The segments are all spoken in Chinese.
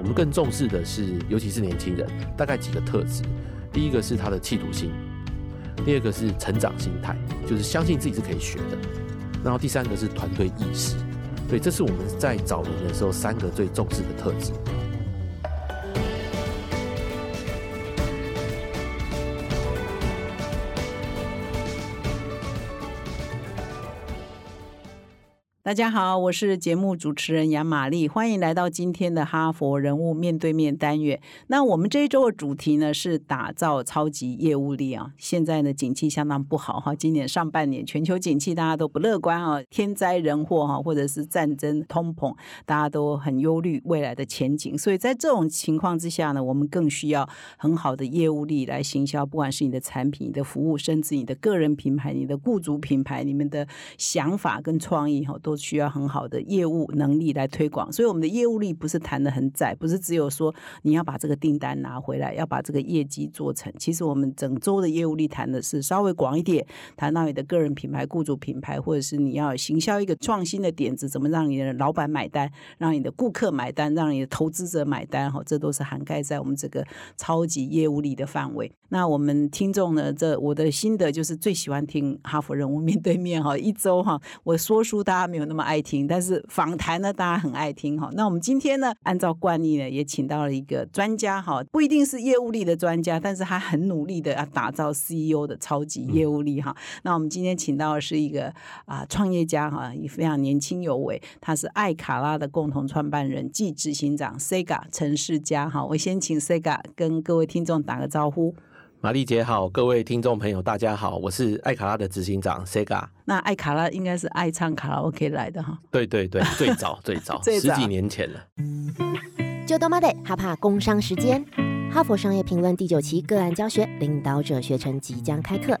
我们更重视的是，尤其是年轻人，大概几个特质。第一个是他的企图心，第二个是成长心态，就是相信自己是可以学的。然后第三个是团队意识。所以，这是我们在找人的时候三个最重视的特质。大家好，我是节目主持人杨玛丽，欢迎来到今天的哈佛人物面对面单元。那我们这一周的主题呢是打造超级业务力啊。现在呢景气相当不好哈，今年上半年全球景气大家都不乐观啊，天灾人祸哈，或者是战争、通膨，大家都很忧虑未来的前景。所以在这种情况之下呢，我们更需要很好的业务力来行销，不管是你的产品、你的服务，甚至你的个人品牌、你的雇主品牌，你们的想法跟创意哈都。都需要很好的业务能力来推广，所以我们的业务力不是谈的很窄，不是只有说你要把这个订单拿回来，要把这个业绩做成。其实我们整周的业务力谈的是稍微广一点，谈到你的个人品牌、雇主品牌，或者是你要行销一个创新的点子，怎么让你的老板买单，让你的顾客买单，让你的投资者买单，哈，这都是涵盖在我们这个超级业务力的范围。那我们听众呢，这我的心得就是最喜欢听哈佛人物面对面哈，一周哈，我说书大家没有。有那么爱听，但是访谈呢，大家很爱听哈。那我们今天呢，按照惯例呢，也请到了一个专家哈，不一定是业务力的专家，但是他很努力的要打造 CEO 的超级业务力哈。那我们今天请到的是一个啊创业家哈，也非常年轻有为，他是爱卡拉的共同创办人暨执行长 Sega 陈世佳哈。我先请 Sega 跟各位听众打个招呼。玛丽姐好，各位听众朋友大家好，我是爱卡拉的执行长 Sega。那爱卡拉应该是爱唱卡拉 OK 来的哈。对对对，最早 最早，十几年前了。就多妈的哈帕工商时间，哈佛商业评论第九期个案教学领导者学程即将开课。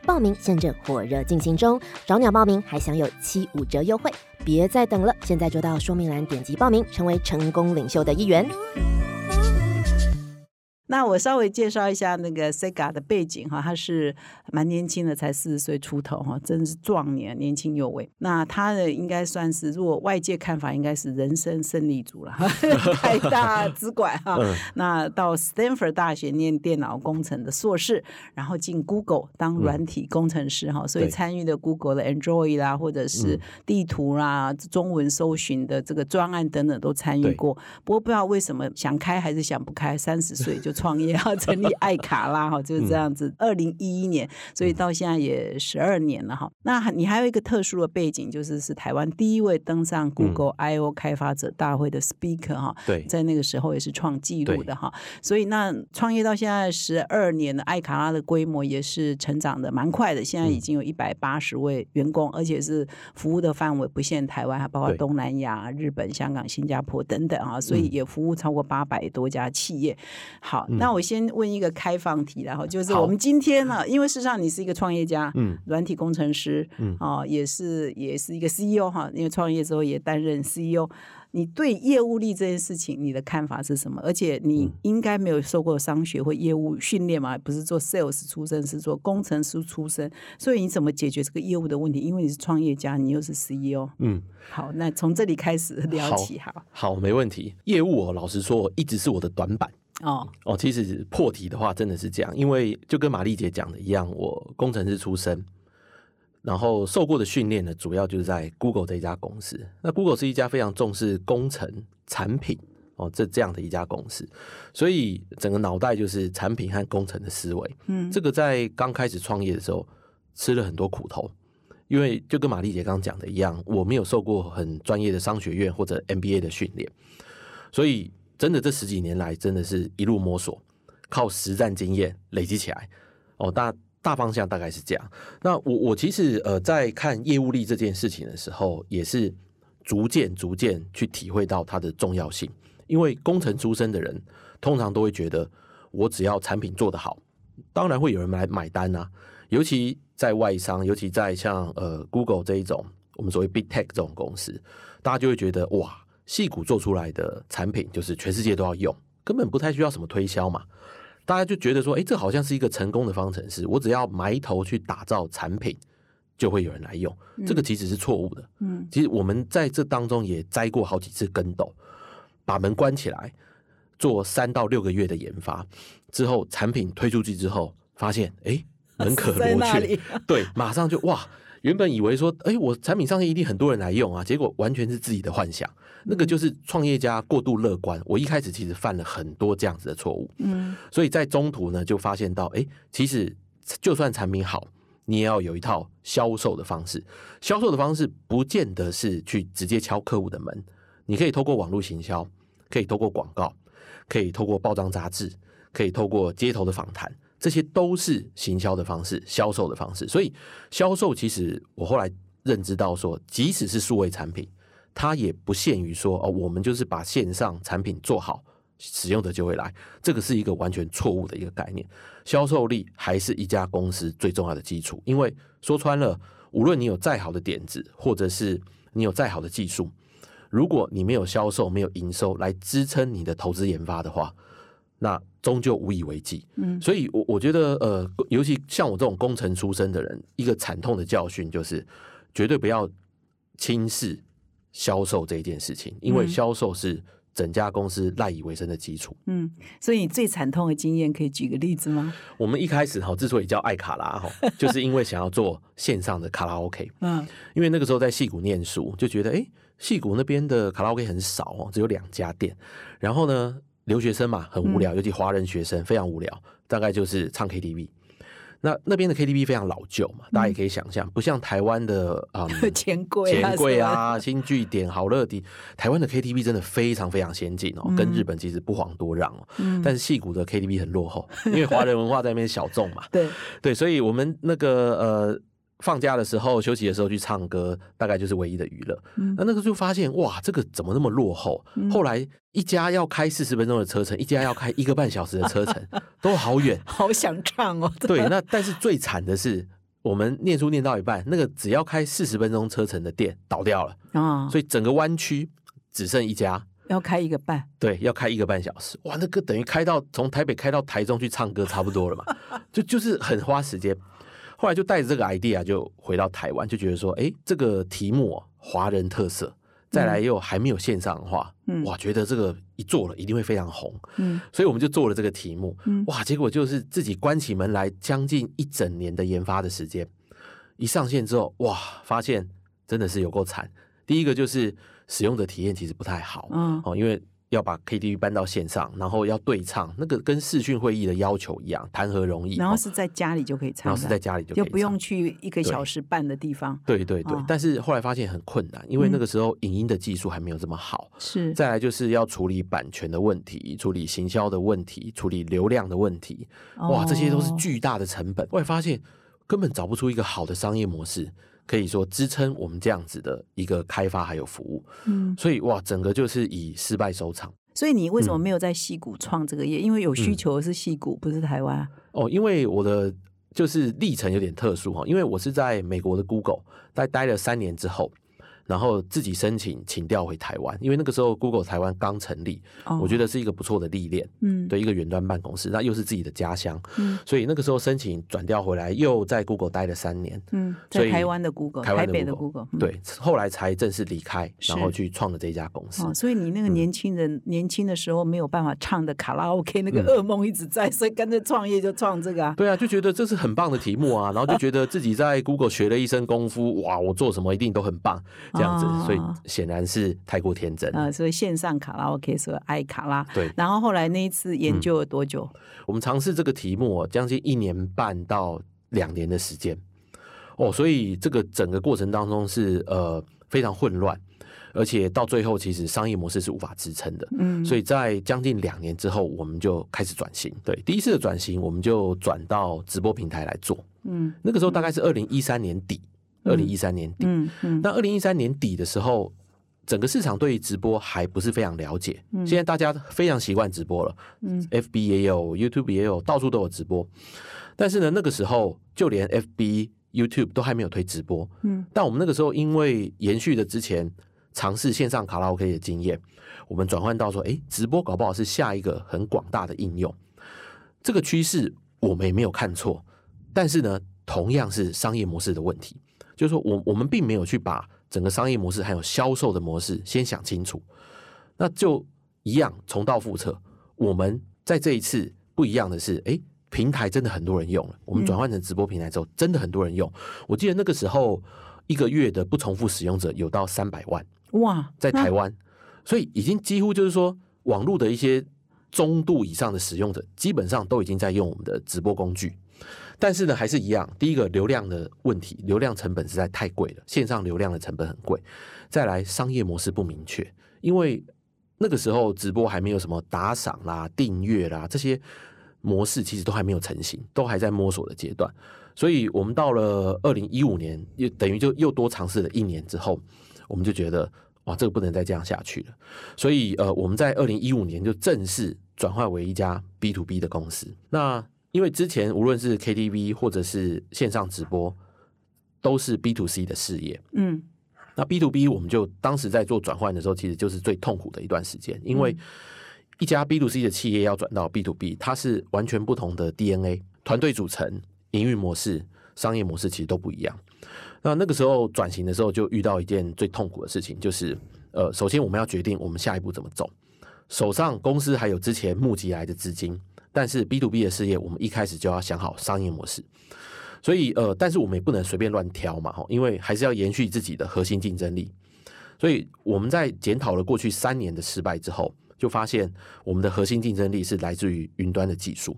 报名现正火热进行中，找鸟报名还享有七五折优惠。别再等了，现在就到说明栏点击报名，成为成功领袖的一员。那我稍微介绍一下那个 Sega 的背景哈，他是蛮年轻的，才四十岁出头哈，真是壮年，年轻有为。那他的应该算是，如果外界看法，应该是人生胜利组了，太大资管哈。那到 Stanford 大学念电脑工程的硕士，然后进 Google 当软体工程师哈，所以参与的 Google 的 Android 啦，或者是地图啦、中文搜寻的这个专案等等都参与过。不过不知道为什么想开还是想不开，三十岁就。创业哈，成立爱卡拉哈，就是这样子。二零一一年，所以到现在也十二年了哈。那你还有一个特殊的背景，就是是台湾第一位登上 Google I O 开发者大会的 Speaker 哈。对，在那个时候也是创纪录的哈。所以那创业到现在十二年的爱卡拉的规模也是成长的蛮快的，现在已经有一百八十位员工，而且是服务的范围不限台湾，还包括东南亚、日本、香港、新加坡等等啊。所以也服务超过八百多家企业。好。那我先问一个开放题，然后就是我们今天呢，因为事实上你是一个创业家，嗯，软体工程师，嗯，哦，也是也是一个 CEO 哈，因为创业之后也担任 CEO。你对业务力这件事情，你的看法是什么？而且你应该没有受过商学或业务训练嘛？不是做 sales 出身，是做工程师出身，所以你怎么解决这个业务的问题？因为你是创业家，你又是 CEO。嗯，好，那从这里开始聊起，好，好，没问题。业务，哦，老实说，一直是我的短板。哦哦，其实破题的话真的是这样，因为就跟玛丽姐讲的一样，我工程师出身，然后受过的训练呢，主要就是在 Google 这一家公司。那 Google 是一家非常重视工程产品哦，这这样的一家公司，所以整个脑袋就是产品和工程的思维。嗯，这个在刚开始创业的时候吃了很多苦头，因为就跟玛丽姐刚刚讲的一样，我没有受过很专业的商学院或者 MBA 的训练，所以。真的，这十几年来，真的是一路摸索，靠实战经验累积起来。哦，大大方向大概是这样。那我我其实呃，在看业务力这件事情的时候，也是逐渐逐渐去体会到它的重要性。因为工程出身的人，通常都会觉得，我只要产品做得好，当然会有人来买单啊。尤其在外商，尤其在像呃 Google 这一种我们所谓 Big Tech 这种公司，大家就会觉得哇，细骨做出来的产品就是全世界都要用，根本不太需要什么推销嘛。大家就觉得说，哎，这好像是一个成功的方程式，我只要埋头去打造产品，就会有人来用。这个其实是错误的。嗯，其实我们在这当中也栽过好几次跟斗，把门关起来，做三到六个月的研发之后，产品推出去之后，发现哎。门可罗雀，对，马上就哇！原本以为说，哎，我产品上线一定很多人来用啊，结果完全是自己的幻想。那个就是创业家过度乐观。我一开始其实犯了很多这样子的错误，嗯，所以在中途呢，就发现到，哎，其实就算产品好，你也要有一套销售的方式。销售的方式不见得是去直接敲客户的门，你可以透过网络行销，可以透过广告，可以透过报章杂志，可以透过街头的访谈。这些都是行销的方式，销售的方式。所以销售其实我后来认知到说，即使是数位产品，它也不限于说哦，我们就是把线上产品做好，使用者就会来。这个是一个完全错误的一个概念。销售力还是一家公司最重要的基础。因为说穿了，无论你有再好的点子，或者是你有再好的技术，如果你没有销售、没有营收来支撑你的投资研发的话，那终究无以为继，嗯，所以，我我觉得，呃，尤其像我这种工程出身的人，一个惨痛的教训就是，绝对不要轻视销售这一件事情，因为销售是整家公司赖以为生的基础。嗯，所以你最惨痛的经验可以举个例子吗？我们一开始哈，之所以叫爱卡拉哈，就是因为想要做线上的卡拉 OK。嗯，因为那个时候在戏谷念书，就觉得哎，戏谷那边的卡拉 OK 很少哦，只有两家店，然后呢。留学生嘛，很无聊，尤其华人学生非常无聊，大概就是唱 KTV。那那边的 KTV 非常老旧嘛，大家也可以想象，不像台湾的啊，钱柜、钱柜啊、新据点、好乐迪，台湾的 KTV 真的非常非常先进哦，跟日本其实不遑多让哦。但是戏谷的 KTV 很落后，因为华人文化在那边小众嘛。对对，所以我们那个呃。放假的时候、休息的时候去唱歌，大概就是唯一的娱乐。嗯那那个就发现，哇，这个怎么那么落后？后来一家要开四十分钟的车程，一家要开一个半小时的车程，都好远。好想唱哦。对，那但是最惨的是，我们念书念到一半，那个只要开四十分钟车程的店倒掉了啊，所以整个湾区只剩一家，要开一个半。对，要开一个半小时。哇，那个等于开到从台北开到台中去唱歌差不多了嘛？就就是很花时间。后来就带着这个 idea 就回到台湾，就觉得说，哎，这个题目华人特色，再来又还没有线上化，哇，觉得这个一做了一定会非常红，嗯，所以我们就做了这个题目，哇，结果就是自己关起门来，将近一整年的研发的时间，一上线之后，哇，发现真的是有够惨。第一个就是使用的体验其实不太好，嗯，哦，因为。要把 KTV 搬到线上，然后要对唱，那个跟视讯会议的要求一样，谈何容易？然后是在家里就可以唱，然后是在家里就就不用去一个小时半的地方。对对对，但是后来发现很困难，因为那个时候影音的技术还没有这么好。是，再来就是要处理版权的问题，处理行销的问题，处理流量的问题。哇，这些都是巨大的成本。后来发现根本找不出一个好的商业模式。可以说支撑我们这样子的一个开发还有服务，嗯，所以哇，整个就是以失败收场。所以你为什么没有在戏谷创这个业？因为有需求的是戏谷，不是台湾。哦，因为我的就是历程有点特殊哈，因为我是在美国的 Google 待待了三年之后。然后自己申请请调回台湾，因为那个时候 Google 台湾刚成立，我觉得是一个不错的历练，嗯，对一个远端办公室，那又是自己的家乡，嗯，所以那个时候申请转调回来，又在 Google 待了三年，嗯，在台湾的 Google，台北的 Google，对，后来才正式离开，然后去创了这家公司。所以你那个年轻人年轻的时候没有办法唱的卡拉 OK 那个噩梦一直在，所以跟着创业就创这个啊。对啊，就觉得这是很棒的题目啊，然后就觉得自己在 Google 学了一身功夫，哇，我做什么一定都很棒。这样子，所以显然是太过天真啊！所以线上卡拉 OK 说爱卡拉，对。然后后来那一次研究了多久？我们尝试这个题目将近一年半到两年的时间哦，所以这个整个过程当中是呃非常混乱，而且到最后其实商业模式是无法支撑的。嗯，所以在将近两年之后，我们就开始转型。对，第一次的转型，我们就转到直播平台来做。嗯，那个时候大概是二零一三年底。二零一三年底，嗯嗯，那二零一三年底的时候，整个市场对于直播还不是非常了解。现在大家非常习惯直播了，嗯，FB 也有，YouTube 也有，到处都有直播。但是呢，那个时候就连 FB、YouTube 都还没有推直播。嗯，但我们那个时候因为延续的之前尝试线上卡拉 OK 的经验，我们转换到说，哎，直播搞不好是下一个很广大的应用。这个趋势我们也没有看错，但是呢，同样是商业模式的问题，就是说我我们并没有去把整个商业模式还有销售的模式先想清楚，那就一样重蹈覆辙。我们在这一次不一样的是，哎。平台真的很多人用了，我们转换成直播平台之后，真的很多人用。我记得那个时候一个月的不重复使用者有到三百万哇，在台湾，所以已经几乎就是说，网络的一些中度以上的使用者，基本上都已经在用我们的直播工具。但是呢，还是一样，第一个流量的问题，流量成本实在太贵了，线上流量的成本很贵。再来，商业模式不明确，因为那个时候直播还没有什么打赏啦、订阅啦这些。模式其实都还没有成型，都还在摸索的阶段，所以我们到了二零一五年，又等于就又多尝试了一年之后，我们就觉得哇，这个不能再这样下去了。所以呃，我们在二零一五年就正式转换为一家 B to B 的公司。那因为之前无论是 KTV 或者是线上直播，都是 B to C 的事业，嗯，那 B to B 我们就当时在做转换的时候，其实就是最痛苦的一段时间，因为。一家 B to C 的企业要转到 B to B，它是完全不同的 DNA，团队组成、营运模式、商业模式其实都不一样。那那个时候转型的时候，就遇到一件最痛苦的事情，就是呃，首先我们要决定我们下一步怎么走。手上公司还有之前募集来的资金，但是 B to B 的事业，我们一开始就要想好商业模式。所以呃，但是我们也不能随便乱挑嘛，哈，因为还是要延续自己的核心竞争力。所以我们在检讨了过去三年的失败之后。就发现我们的核心竞争力是来自于云端的技术，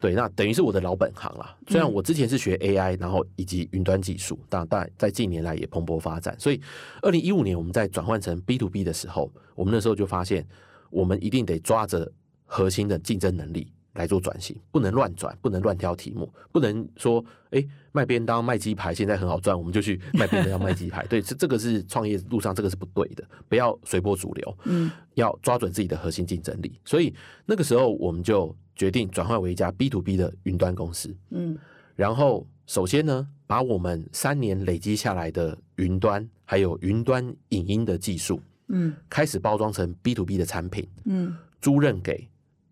对，那等于是我的老本行啦。虽然我之前是学 AI，然后以及云端技术，但但在近年来也蓬勃发展。所以，二零一五年我们在转换成 B to B 的时候，我们那时候就发现，我们一定得抓着核心的竞争能力。来做转型，不能乱转，不能乱挑题目，不能说哎卖便当卖鸡排现在很好赚，我们就去 卖便当卖鸡排。对，这这个是创业路上这个是不对的，不要随波逐流，嗯，要抓准自己的核心竞争力。所以那个时候我们就决定转换为一家 B to B 的云端公司，嗯，然后首先呢，把我们三年累积下来的云端还有云端影音的技术，嗯，开始包装成 B to B 的产品，嗯，租任给。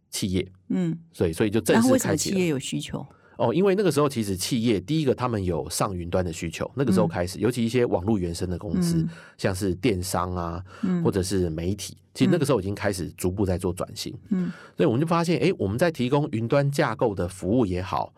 企业，嗯，所以所以就正式开启。企业有需求哦，因为那个时候其实企业第一个他们有上云端的需求，那个时候开始，尤其一些网络原生的公司，像是电商啊，或者是媒体，其实那个时候已经开始逐步在做转型。嗯，所以我们就发现，哎，我们在提供云端架构的服务也好，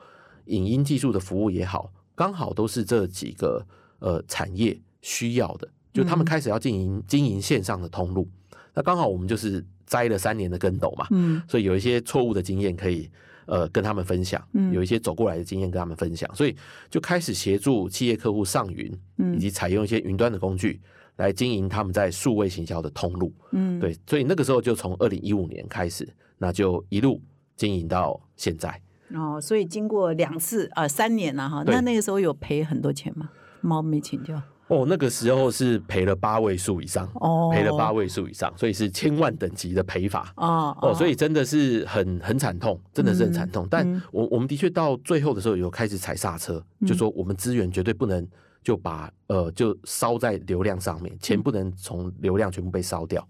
影音技术的服务也好，刚好都是这几个呃产业需要的，就他们开始要经营经营线上的通路，那刚好我们就是。栽了三年的跟斗嘛，嗯，所以有一些错误的经验可以呃跟他们分享，嗯，有一些走过来的经验跟他们分享，所以就开始协助企业客户上云，嗯，以及采用一些云端的工具来经营他们在数位行销的通路，嗯，对，所以那个时候就从二零一五年开始，那就一路经营到现在。哦，所以经过两次啊三年了哈，那那个时候有赔很多钱吗？猫没请教。哦，那个时候是赔了八位数以上，哦。赔了八位数以上，所以是千万等级的赔法哦哦，所以真的是很很惨痛，真的是很惨痛。但我我们的确到最后的时候有开始踩刹车，就说我们资源绝对不能就把呃就烧在流量上面，钱不能从流量全部被烧掉，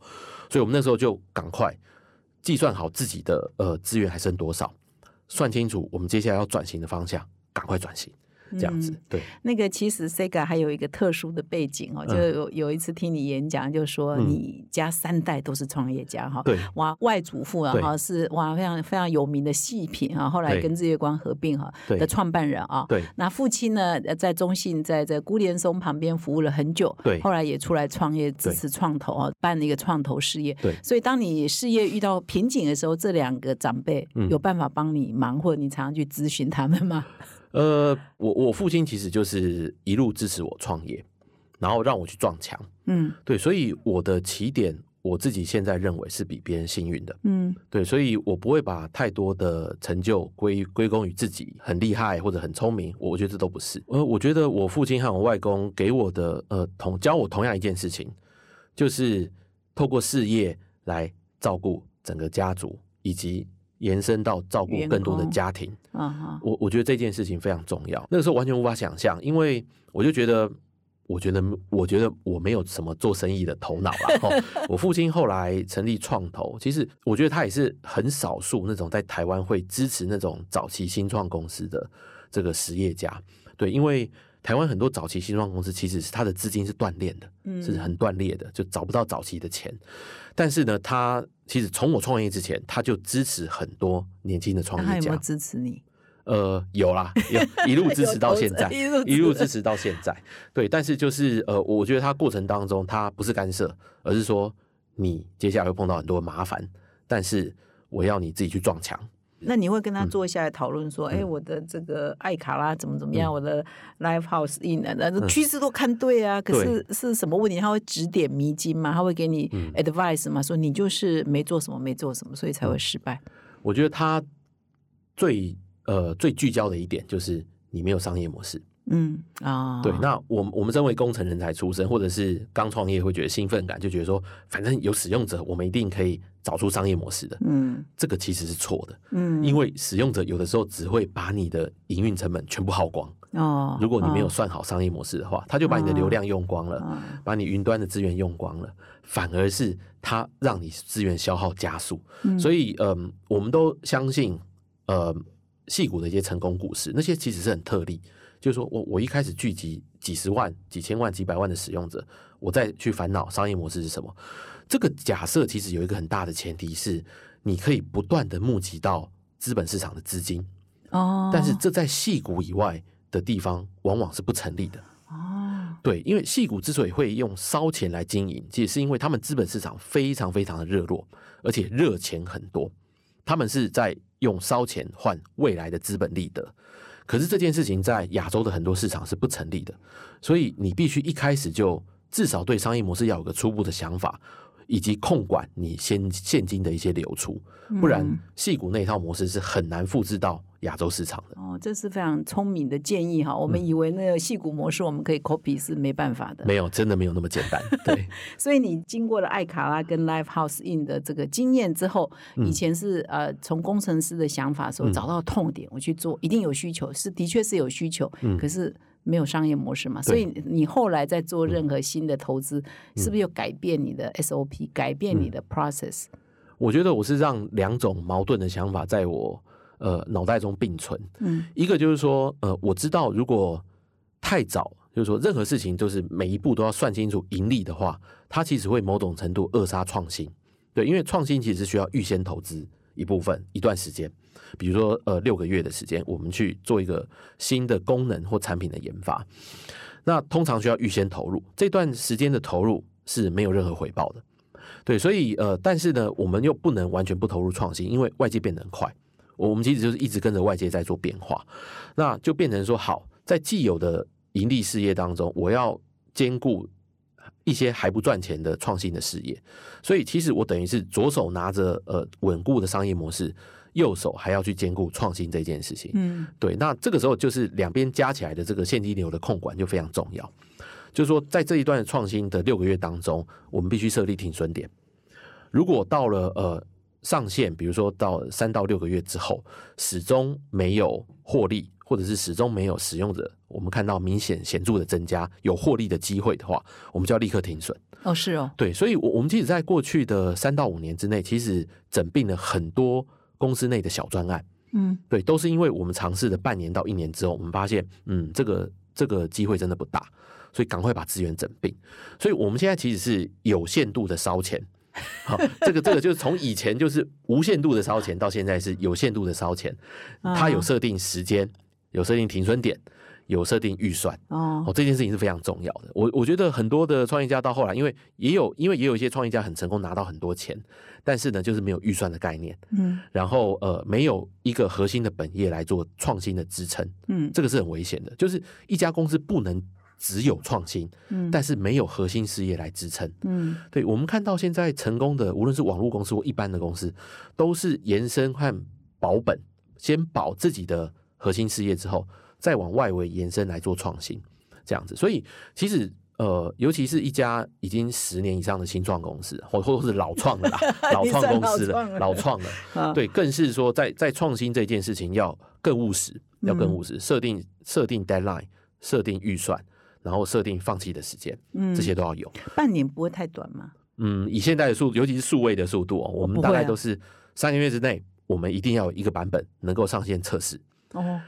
所以我们那时候就赶快计算好自己的呃资源还剩多少，算清楚我们接下来要转型的方向，赶快转型。这样子，对。那个其实 Sega 还有一个特殊的背景哦，就有有一次听你演讲，就说你家三代都是创业家哈，对，哇，外祖父啊哈是哇非常非常有名的细品啊，后来跟日月光合并哈的创办人啊，对，那父亲呢在中信在在辜连松旁边服务了很久，对，后来也出来创业支持创投啊，办了一个创投事业，对，所以当你事业遇到瓶颈的时候，这两个长辈有办法帮你忙，或者你常常去咨询他们吗？呃，我我父亲其实就是一路支持我创业，然后让我去撞墙。嗯，对，所以我的起点，我自己现在认为是比别人幸运的。嗯，对，所以我不会把太多的成就归归功于自己很厉害或者很聪明，我觉得这都不是。呃，我觉得我父亲和我外公给我的呃同教我同样一件事情。就是透过事业来照顾整个家族，以及延伸到照顾更多的家庭。我我觉得这件事情非常重要。那个时候完全无法想象，因为我就觉得。我觉得，我觉得我没有什么做生意的头脑了。我父亲后来成立创投，其实我觉得他也是很少数那种在台湾会支持那种早期新创公司的这个实业家。对，因为台湾很多早期新创公司其实是他的资金是断裂的，是很断裂的，就找不到早期的钱。但是呢，他其实从我创业之前，他就支持很多年轻的创业家。支持你？呃，有啦，有 一路支持到现在，一路支持到现在。对，但是就是呃，我觉得他过程当中，他不是干涉，而是说你接下来会碰到很多麻烦，但是我要你自己去撞墙。那你会跟他坐下来讨论说，哎，我的这个爱卡拉怎么怎么样，我的 Live House in 那趋势都看对啊，可是是什么问题？他会指点迷津吗？他会给你 advice 吗？说你就是没做什么，没做什么，所以才会失败。我觉得他最。呃，最聚焦的一点就是你没有商业模式。嗯啊，对。那我我们身为工程人才出身，或者是刚创业，会觉得兴奋感，就觉得说，反正有使用者，我们一定可以找出商业模式的。嗯，这个其实是错的。嗯，因为使用者有的时候只会把你的营运成本全部耗光。哦，如果你没有算好商业模式的话，他就把你的流量用光了，把你云端的资源用光了，反而是他让你资源消耗加速。所以，嗯，我们都相信，呃。戏股的一些成功故事，那些其实是很特例。就是说我我一开始聚集几十万、几千万、几百万的使用者，我再去烦恼商业模式是什么。这个假设其实有一个很大的前提是，你可以不断的募集到资本市场的资金。哦，但是这在戏股以外的地方往往是不成立的。哦，对，因为戏股之所以会用烧钱来经营，其实是因为他们资本市场非常非常的热络，而且热钱很多。他们是在用烧钱换未来的资本利得，可是这件事情在亚洲的很多市场是不成立的，所以你必须一开始就至少对商业模式要有个初步的想法。以及控管你现现金的一些流出，不然戏股那套模式是很难复制到亚洲市场的。哦，这是非常聪明的建议哈。我们以为那个戏骨模式我们可以 copy 是没办法的，没有，真的没有那么简单。对，所以你经过了艾卡拉跟 Live House In 的这个经验之后，以前是呃从工程师的想法时候找到痛点，我去做，一定有需求，是的确是有需求，可是。没有商业模式嘛，所以你后来在做任何新的投资，是不是又改变你的 SOP，改变你的 process？我觉得我是让两种矛盾的想法在我呃脑袋中并存。嗯，一个就是说，呃，我知道如果太早，就是说任何事情都是每一步都要算清楚盈利的话，它其实会某种程度扼杀创新。对，因为创新其实需要预先投资一部分一段时间。比如说，呃，六个月的时间，我们去做一个新的功能或产品的研发，那通常需要预先投入，这段时间的投入是没有任何回报的。对，所以呃，但是呢，我们又不能完全不投入创新，因为外界变得很快，我们其实就是一直跟着外界在做变化，那就变成说，好，在既有的盈利事业当中，我要兼顾一些还不赚钱的创新的事业，所以其实我等于是左手拿着呃稳固的商业模式。右手还要去兼顾创新这件事情，嗯，对，那这个时候就是两边加起来的这个现金流的控管就非常重要。就是说，在这一段创新的六个月当中，我们必须设立停损点。如果到了呃上限，比如说到三到六个月之后，始终没有获利，或者是始终没有使用者，我们看到明显显著的增加，有获利的机会的话，我们就要立刻停损。哦，是哦，对，所以，我我们其实在过去的三到五年之内，其实整并了很多。公司内的小专案，嗯，对，都是因为我们尝试了半年到一年之后，我们发现，嗯，这个这个机会真的不大，所以赶快把资源整并。所以我们现在其实是有限度的烧钱，好，这个这个就是从以前就是无限度的烧钱，到现在是有限度的烧钱。它有设定时间，有设定停损点。有设定预算哦，这件事情是非常重要的。我我觉得很多的创业家到后来，因为也有因为也有一些创业家很成功拿到很多钱，但是呢，就是没有预算的概念，嗯，然后呃，没有一个核心的本业来做创新的支撑，嗯，这个是很危险的。就是一家公司不能只有创新，嗯，但是没有核心事业来支撑，嗯，对我们看到现在成功的，无论是网络公司或一般的公司，都是延伸和保本，先保自己的核心事业之后。再往外围延伸来做创新，这样子，所以其实呃，尤其是一家已经十年以上的新创公司，或或者是老创的啦，老创公司了，老创了，对，更是说在在创新这件事情要更务实，要更务实，设定设定 deadline，设定预算，然后设定放弃的时间，嗯，这些都要有。半年不会太短吗？嗯，以现在的速，尤其是数位的速度，我们大概都是三个月之内，我们一定要有一个版本能够上线测试。哦，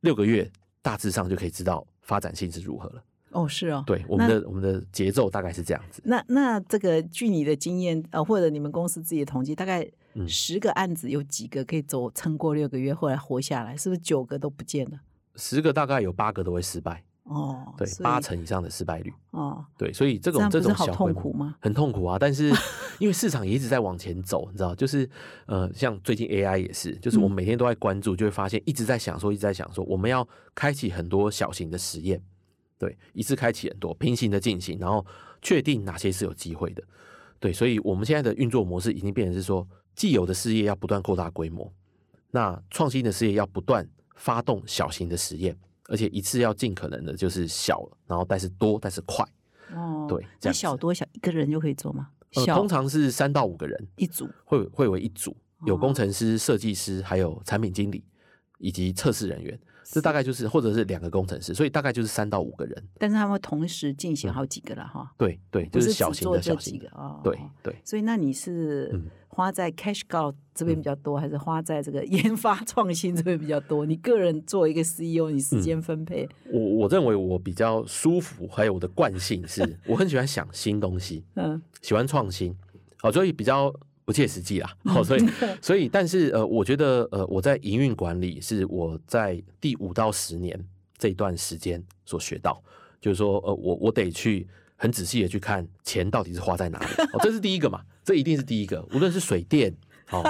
六个月大致上就可以知道发展性是如何了。哦，是哦，对，我们的我们的节奏大概是这样子。那那这个据你的经验，呃，或者你们公司自己的统计，大概十个案子有几个可以走撑过六个月，后来活下来？是不是九个都不见了？十个大概有八个都会失败。哦，对，八成以上的失败率。哦，对，所以这种这种小痛苦吗？很痛苦啊！但是因为市场也一直在往前走，你知道，就是呃，像最近 AI 也是，就是我们每天都在关注，就会发现一直在想说，一直在想说，我们要开启很多小型的实验。对，一次开启很多，平行的进行，然后确定哪些是有机会的。对，所以我们现在的运作模式已经变成是说，既有的事业要不断扩大规模，那创新的事业要不断发动小型的实验，而且一次要尽可能的就是小，然后但是多，但是快。哦，对，那小多小一个人就可以做吗？呃，通常是三到五个人一组，会会为一组，有工程师、设计师，还有产品经理以及测试人员。这大概就是，或者是两个工程师，所以大概就是三到五个人。但是他们同时进行好几个了哈。对对，就是小型的小型的哦。对对。所以那你是花在 cash cow 这边比较多，还是花在这个 研发创新这边比较多？你个人做一个 CEO，你时间分配？我我认为我比较舒服，还有我的惯性是，我很喜欢想新东西，嗯，喜欢创新，好，所以比较。不切实际啦，好，所以所以，但是呃，我觉得呃，我在营运管理是我在第五到十年这一段时间所学到，就是说呃，我我得去很仔细的去看钱到底是花在哪里，哦，这是第一个嘛，这一定是第一个，无论是水电，哦，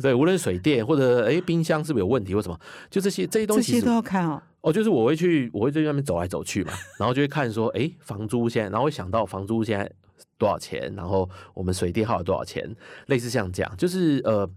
对，无论水电或者哎冰箱是不是有问题或什么，就这些这些东西都要看哦，哦，就是我会去我会在外面走来走去嘛，然后就会看说，哎，房租现在，然后会想到房租现在。多少钱？然后我们水电耗了多少钱？类似像这样，就是呃，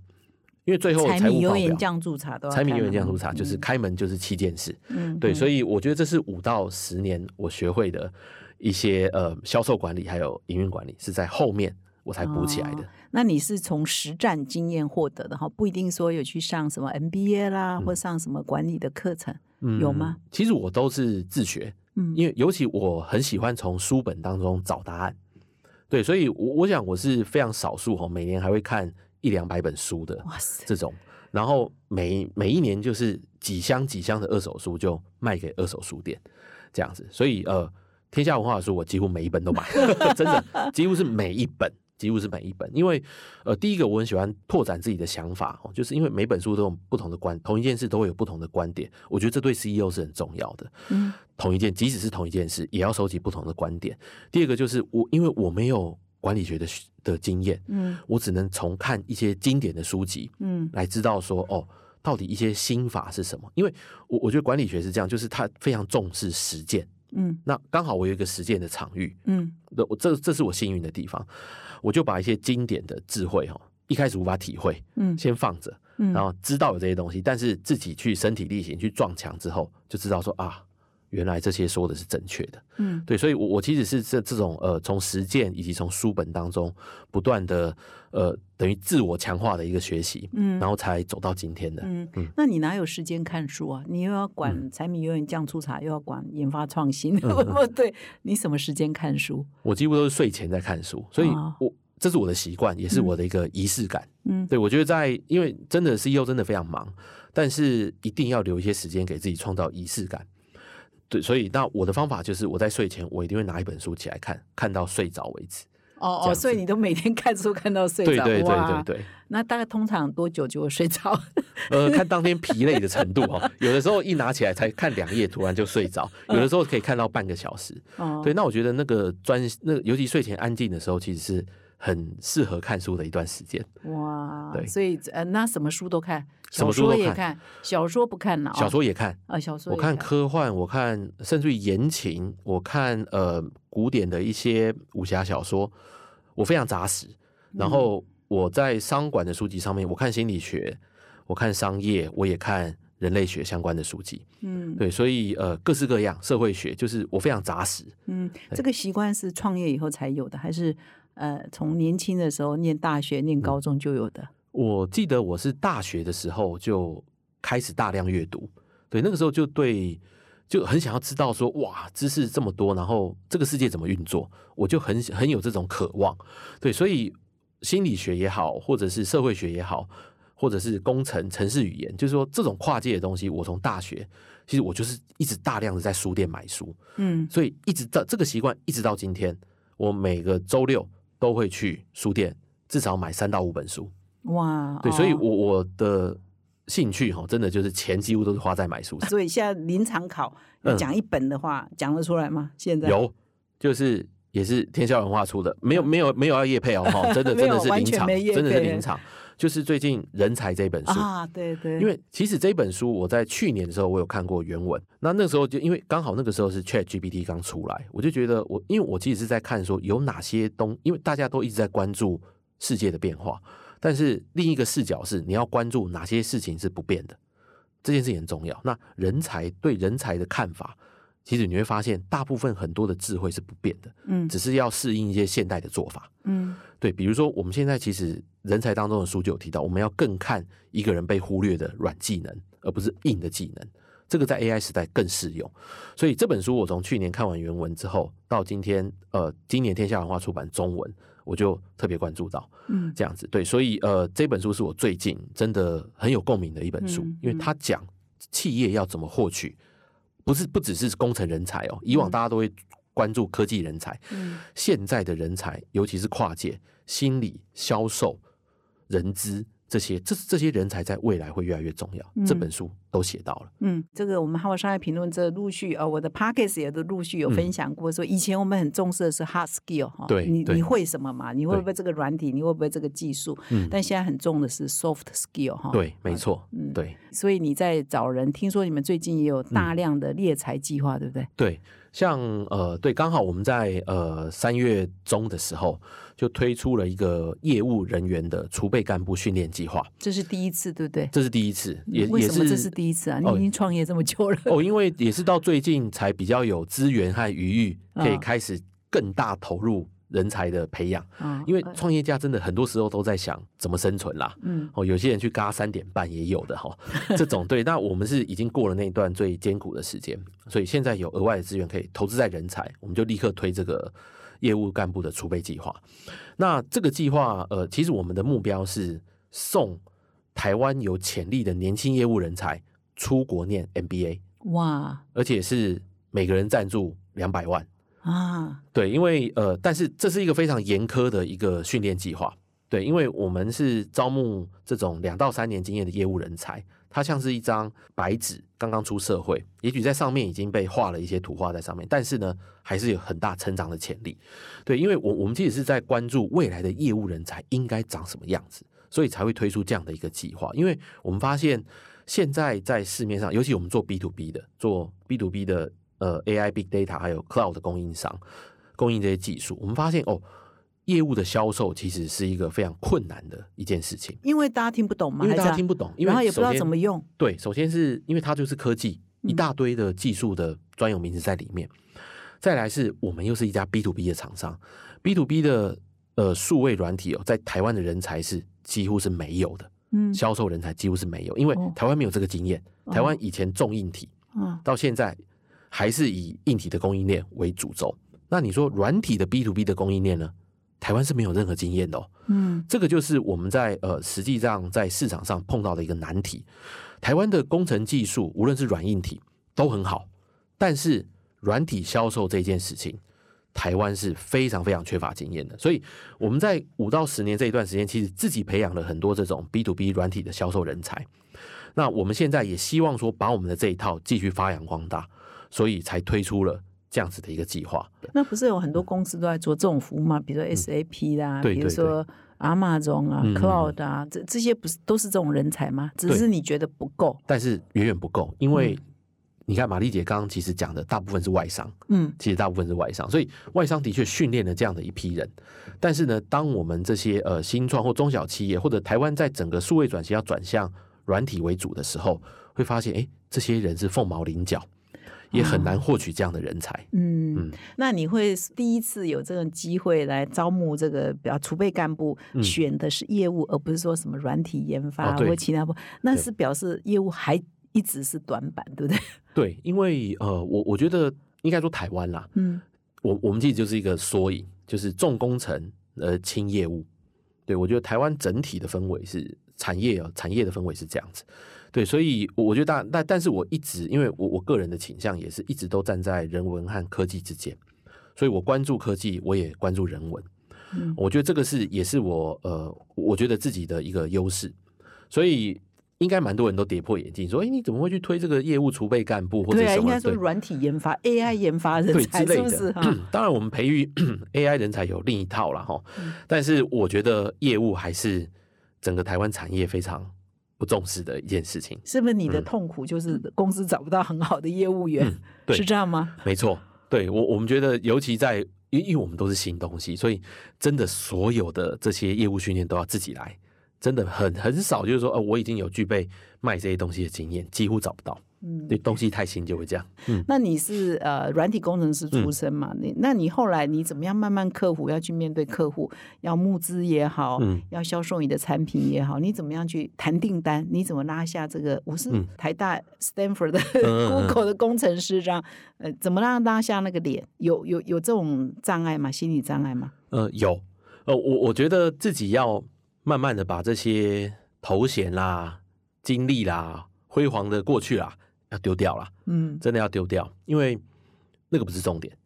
因为最后财务油盐酱醋茶都柴米油盐酱醋茶，就是开门就是七件事。嗯，对，所以我觉得这是五到十年我学会的一些呃销售管理还有营运管理，是在后面我才补起来的。那你是从实战经验获得的哈？不一定说有去上什么 MBA 啦，或上什么管理的课程，有吗？其实我都是自学，嗯，因为尤其我很喜欢从书本当中找答案。对，所以，我我想我是非常少数哈，每年还会看一两百本书的哇塞这种，然后每每一年就是几箱几箱的二手书就卖给二手书店这样子，所以呃，天下文化的书我几乎每一本都买，真的几乎是每一本。几乎是每一本，因为呃，第一个我很喜欢拓展自己的想法哦，就是因为每本书都有不同的观，同一件事都会有不同的观点，我觉得这对 CEO 是很重要的。嗯，同一件，即使是同一件事，也要收集不同的观点。第二个就是我，因为我没有管理学的的经验，嗯，我只能从看一些经典的书籍，嗯，来知道说哦，到底一些心法是什么？因为我我觉得管理学是这样，就是他非常重视实践，嗯，那刚好我有一个实践的场域，嗯，我这这是我幸运的地方。我就把一些经典的智慧哈，一开始无法体会，嗯，先放着，嗯，然后知道有这些东西，但是自己去身体力行去撞墙之后，就知道说啊，原来这些说的是正确的，嗯，对，所以，我我其实是这这种呃，从实践以及从书本当中不断的呃，等于自我强化的一个学习，嗯，然后才走到今天的，嗯嗯，那你哪有时间看书啊？你又要管柴米油盐酱醋茶，又要管研发创新，对，你什么时间看书？我几乎都是睡前在看书，所以我。这是我的习惯，也是我的一个仪式感。嗯，对我觉得在，因为真的 CEO 真的非常忙，但是一定要留一些时间给自己创造仪式感。对，所以那我的方法就是，我在睡前我一定会拿一本书起来看，看到睡着为止。哦哦，所以你都每天看书看到睡着？对对对对对。那大概通常多久就会睡着？呃，看当天疲累的程度哦。有的时候一拿起来才看两页，突然就睡着；有的时候可以看到半个小时。哦，对，那我觉得那个专那尤其睡前安静的时候，其实是。很适合看书的一段时间哇，对，所以呃，那什么书都看，小说也看，小说不看了，小说也看啊，小说我看科幻，我看甚至于言情，我看呃古典的一些武侠小说，我非常扎实。然后我在商管的书籍上面，我看心理学，我看商业，我也看人类学相关的书籍。嗯，对，所以呃，各式各样社会学，就是我非常扎实。嗯，这个习惯是创业以后才有的，还是呃从年轻的时候念大学、念高中就有的？我记得我是大学的时候就开始大量阅读，对，那个时候就对就很想要知道说，哇，知识这么多，然后这个世界怎么运作，我就很很有这种渴望。对，所以心理学也好，或者是社会学也好。或者是工程、城市语言，就是说这种跨界的东西，我从大学其实我就是一直大量的在书店买书，嗯，所以一直到这个习惯，一直到今天，我每个周六都会去书店，至少买三到五本书。哇，对，所以我我的兴趣哈，真的就是钱几乎都是花在买书上。所以现在临场考讲一本的话，讲得出来吗？现在有，就是也是天下文化出的，没有没有没有要叶配哦，哈，真的真的是临场，真的是临场。就是最近《人才》这本书啊，对对，因为其实这本书我在去年的时候我有看过原文，那那时候就因为刚好那个时候是 Chat GPT 刚出来，我就觉得我因为我其实是在看说有哪些东，因为大家都一直在关注世界的变化，但是另一个视角是你要关注哪些事情是不变的，这件事情很重要。那人才对人才的看法。其实你会发现，大部分很多的智慧是不变的，嗯，只是要适应一些现代的做法，嗯，对，比如说我们现在其实人才当中的书就有提到，我们要更看一个人被忽略的软技能，而不是硬的技能，这个在 AI 时代更适用。所以这本书我从去年看完原文之后，到今天，呃，今年天下文化出版中文，我就特别关注到，嗯，这样子，对，所以呃，这本书是我最近真的很有共鸣的一本书，因为它讲企业要怎么获取。不是不只是工程人才哦，以往大家都会关注科技人才，嗯，现在的人才，尤其是跨界、心理、销售、人资。这些这这些人才在未来会越来越重要。这本书都写到了。嗯，这个我们《哈佛商业评论》这陆续呃，我的 p o c k e t 也都陆续有分享过，说以前我们很重视的是 hard skill 哈，对，你你会什么嘛？你会不会这个软体？你会不会这个技术？嗯，但现在很重的是 soft skill 哈。对，没错。嗯，对。所以你在找人，听说你们最近也有大量的猎才计划，对不对？对。像呃对，刚好我们在呃三月中的时候就推出了一个业务人员的储备干部训练计划，这是第一次，对不对？这是第一次，也也是这是第一次啊！你已经创业这么久了哦，因为也是到最近才比较有资源和余裕，可以开始更大投入。人才的培养，因为创业家真的很多时候都在想怎么生存啦。嗯，哦，有些人去嘎三点半也有的哈，这种对。那我们是已经过了那一段最艰苦的时间，所以现在有额外的资源可以投资在人才，我们就立刻推这个业务干部的储备计划。那这个计划，呃，其实我们的目标是送台湾有潜力的年轻业务人才出国念 MBA。哇，而且是每个人赞助两百万。啊，对，因为呃，但是这是一个非常严苛的一个训练计划，对，因为我们是招募这种两到三年经验的业务人才，它像是一张白纸，刚刚出社会，也许在上面已经被画了一些图画在上面，但是呢，还是有很大成长的潜力，对，因为我我们其实是在关注未来的业务人才应该长什么样子，所以才会推出这样的一个计划，因为我们发现现在在市面上，尤其我们做 B to B 的，做 B to B 的。呃，AI、Big Data 还有 Cloud 的供应商供应这些技术，我们发现哦，业务的销售其实是一个非常困难的一件事情，因为大家听不懂嘛，因为大家听不懂，然后也不知道怎么用。对，首先是因为它就是科技，一大堆的技术的专有名词在里面。再来是我们又是一家 B to B 的厂商，B to B 的呃数位软体哦，在台湾的人才是几乎是没有的，嗯，销售人才几乎是没有，因为台湾没有这个经验。台湾以前重硬体，嗯，到现在。还是以硬体的供应链为主轴。那你说软体的 B to B 的供应链呢？台湾是没有任何经验的。哦。嗯，这个就是我们在呃实际上在市场上碰到的一个难题。台湾的工程技术无论是软硬体都很好，但是软体销售这件事情，台湾是非常非常缺乏经验的。所以我们在五到十年这一段时间，其实自己培养了很多这种 B to B 软体的销售人才。那我们现在也希望说，把我们的这一套继续发扬光大。所以才推出了这样子的一个计划。那不是有很多公司都在做这种服务吗？比如说 SAP 啦，比如说 Amazon 啊、Cloud 啊，这这些不是都是这种人才吗？只是你觉得不够，但是远远不够，因为你看玛丽姐刚刚其实讲的大部分是外商，嗯，其实大部分是外商，所以外商的确训练了这样的一批人。但是呢，当我们这些呃新创或中小企业，或者台湾在整个数位转型要转向软体为主的时候，会发现，哎，这些人是凤毛麟角。也很难获取这样的人才。嗯，那你会第一次有这种机会来招募这个比较储备干部，选的是业务，而不是说什么软体研发或其他部，那是表示业务还一直是短板，对不对？对，因为呃，我我觉得应该说台湾啦，嗯，我我们其实就是一个缩影，就是重工程呃轻业务。对我觉得台湾整体的氛围是产业啊，产业的氛围是这样子。对，所以我觉得大，但但是我一直，因为我我个人的倾向也是一直都站在人文和科技之间，所以我关注科技，我也关注人文。嗯，我觉得这个是也是我呃，我觉得自己的一个优势，所以应该蛮多人都跌破眼镜，说，哎，你怎么会去推这个业务储备干部或者什么？应该说软体研发、AI 研发人才是不是？当然，我们培育 AI 人才有另一套了哈，但是我觉得业务还是整个台湾产业非常。不重视的一件事情，是不是你的痛苦就是公司找不到很好的业务员？是这样吗？没错，对我我们觉得，尤其在因因为我们都是新东西，所以真的所有的这些业务训练都要自己来，真的很很少，就是说，呃，我已经有具备卖这些东西的经验，几乎找不到。嗯，对，东西太新就会这样。嗯，那你是呃软体工程师出身嘛？你那你后来你怎么样慢慢克服？要去面对客户，要募资也好，嗯，要销售你的产品也好，你怎么样去谈订单？你怎么拉下这个？我是台大 Stanford 的 Google 的工程师，这样呃，怎么让拉下那个脸？有有有这种障碍吗？心理障碍吗？呃，有。呃，我我觉得自己要慢慢的把这些头衔啦、经历啦、辉煌的过去啦。要丢掉啦，嗯，真的要丢掉，因为那个不是重点，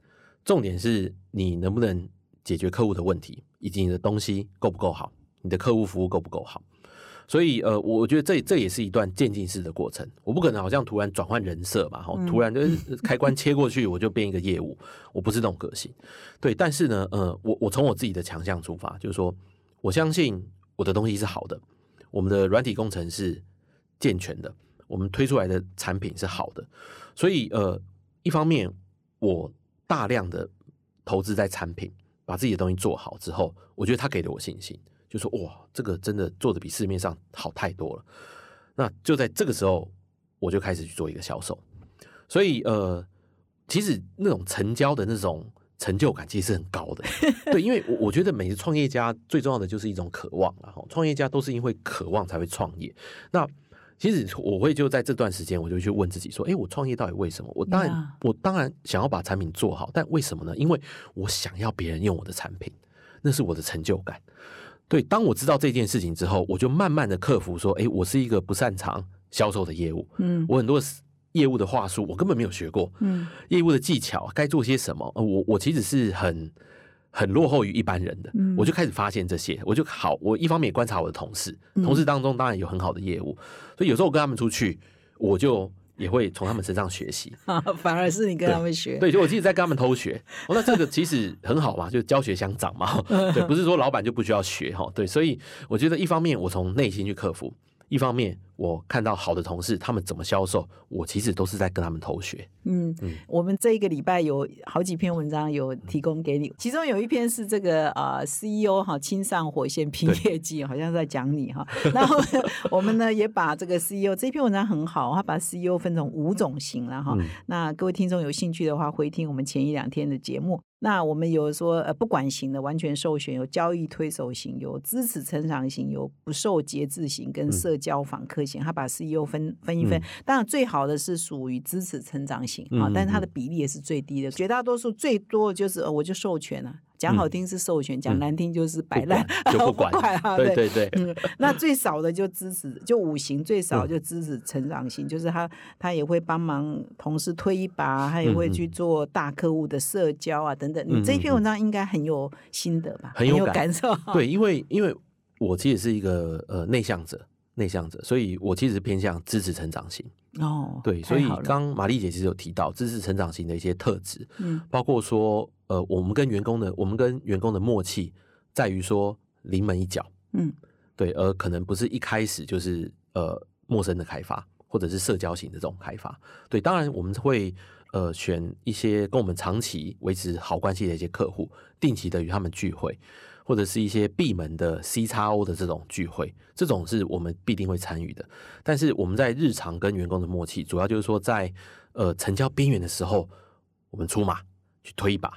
重点是你能不能解决客户的问题，以及你的东西够不够好，你的客户服务够不够好。所以，呃，我觉得这这也是一段渐进式的过程，我不可能好像突然转换人设嘛，哈，突然就是开关切过去，我就变一个业务，我不是那种个性。对，但是呢，呃，我我从我自己的强项出发，就是说，我相信我的东西是好的，我们的软体工程是健全的。我们推出来的产品是好的，所以呃，一方面我大量的投资在产品，把自己的东西做好之后，我觉得他给了我信心，就说哇，这个真的做的比市面上好太多了。那就在这个时候，我就开始去做一个销售。所以呃，其实那种成交的那种成就感其实是很高的，对，因为我我觉得每个创业家最重要的就是一种渴望然后创业家都是因为渴望才会创业。那其实我会就在这段时间，我就去问自己说：，哎，我创业到底为什么？我当然，我当然想要把产品做好，但为什么呢？因为我想要别人用我的产品，那是我的成就感。对，当我知道这件事情之后，我就慢慢的克服说：，哎，我是一个不擅长销售的业务，嗯，我很多业务的话术我根本没有学过，嗯，业务的技巧该做些什么，我我其实是很。很落后于一般人的，我就开始发现这些，我就好，我一方面也观察我的同事，同事当中当然有很好的业务，所以有时候我跟他们出去，我就也会从他们身上学习，反而是你跟他们学，对，就我自己在跟他们偷学，那这个其实很好嘛，就教学相长嘛，对，不是说老板就不需要学哈，对，所以我觉得一方面我从内心去克服。一方面，我看到好的同事他们怎么销售，我其实都是在跟他们偷学。嗯嗯，我们这一个礼拜有好几篇文章有提供给你，其中有一篇是这个呃 CEO 哈亲上火线拼业绩，好像在讲你哈。然后我们呢也把这个 CEO 这篇文章很好，他把 CEO 分成五种型了哈。那各位听众有兴趣的话，回听我们前一两天的节目。那我们有说呃不管型的完全授权，有交易推手型，有支持成长型，有不受节制型跟社交访客型，他把 CEO 分分一分。当然最好的是属于支持成长型啊，但是它的比例也是最低的，绝大多数最多就是我就授权了。讲好听是授权，讲难听就是摆烂，就 不管啊。对对对，嗯，那最少的就支持，就五行最少就支持成长型，就是他他也会帮忙同事推一把，他也会去做大客户的社交啊等等。你这篇文章应该很有心得吧？很有感受。对，因为因为我其实是一个呃内向者，内向者，所以我其实偏向支持成长型。哦，对，所以刚玛丽姐其实有提到支持成长型的一些特质，嗯，包括说。呃，我们跟员工的，我们跟员工的默契在于说临门一脚，嗯，对，而可能不是一开始就是呃陌生的开发，或者是社交型的这种开发，对，当然我们会呃选一些跟我们长期维持好关系的一些客户，定期的与他们聚会，或者是一些闭门的 C 叉 O 的这种聚会，这种是我们必定会参与的。但是我们在日常跟员工的默契，主要就是说在呃成交边缘的时候，我们出马去推一把，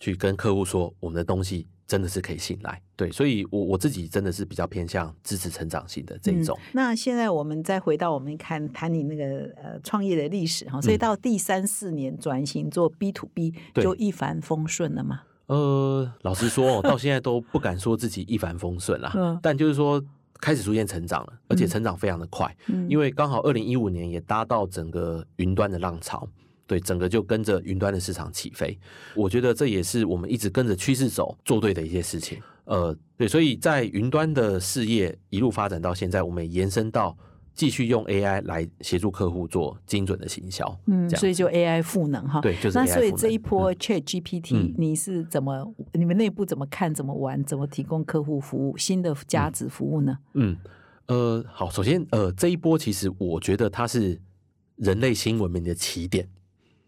去跟客户说我们的东西。真的是可以信赖，对，所以，我我自己真的是比较偏向支持成长型的这一种。那现在我们再回到我们看谈你那个呃创业的历史哈，所以到第三四年转型做 B to B 就一帆风顺了吗？呃，老实说，到现在都不敢说自己一帆风顺了，但就是说开始逐渐成长了，而且成长非常的快，嗯因为刚好二零一五年也搭到整个云端的浪潮。对，整个就跟着云端的市场起飞，我觉得这也是我们一直跟着趋势走做对的一些事情。呃，对，所以在云端的事业一路发展到现在，我们延伸到继续用 AI 来协助客户做精准的行销。嗯，所以就 AI 赋能哈。对，就是那所以这一波 Chat GPT，你是怎么？你们内部怎么看？怎么玩？怎么提供客户服务？新的价值服务呢？嗯，呃，好，首先，呃，这一波其实我觉得它是人类新文明的起点。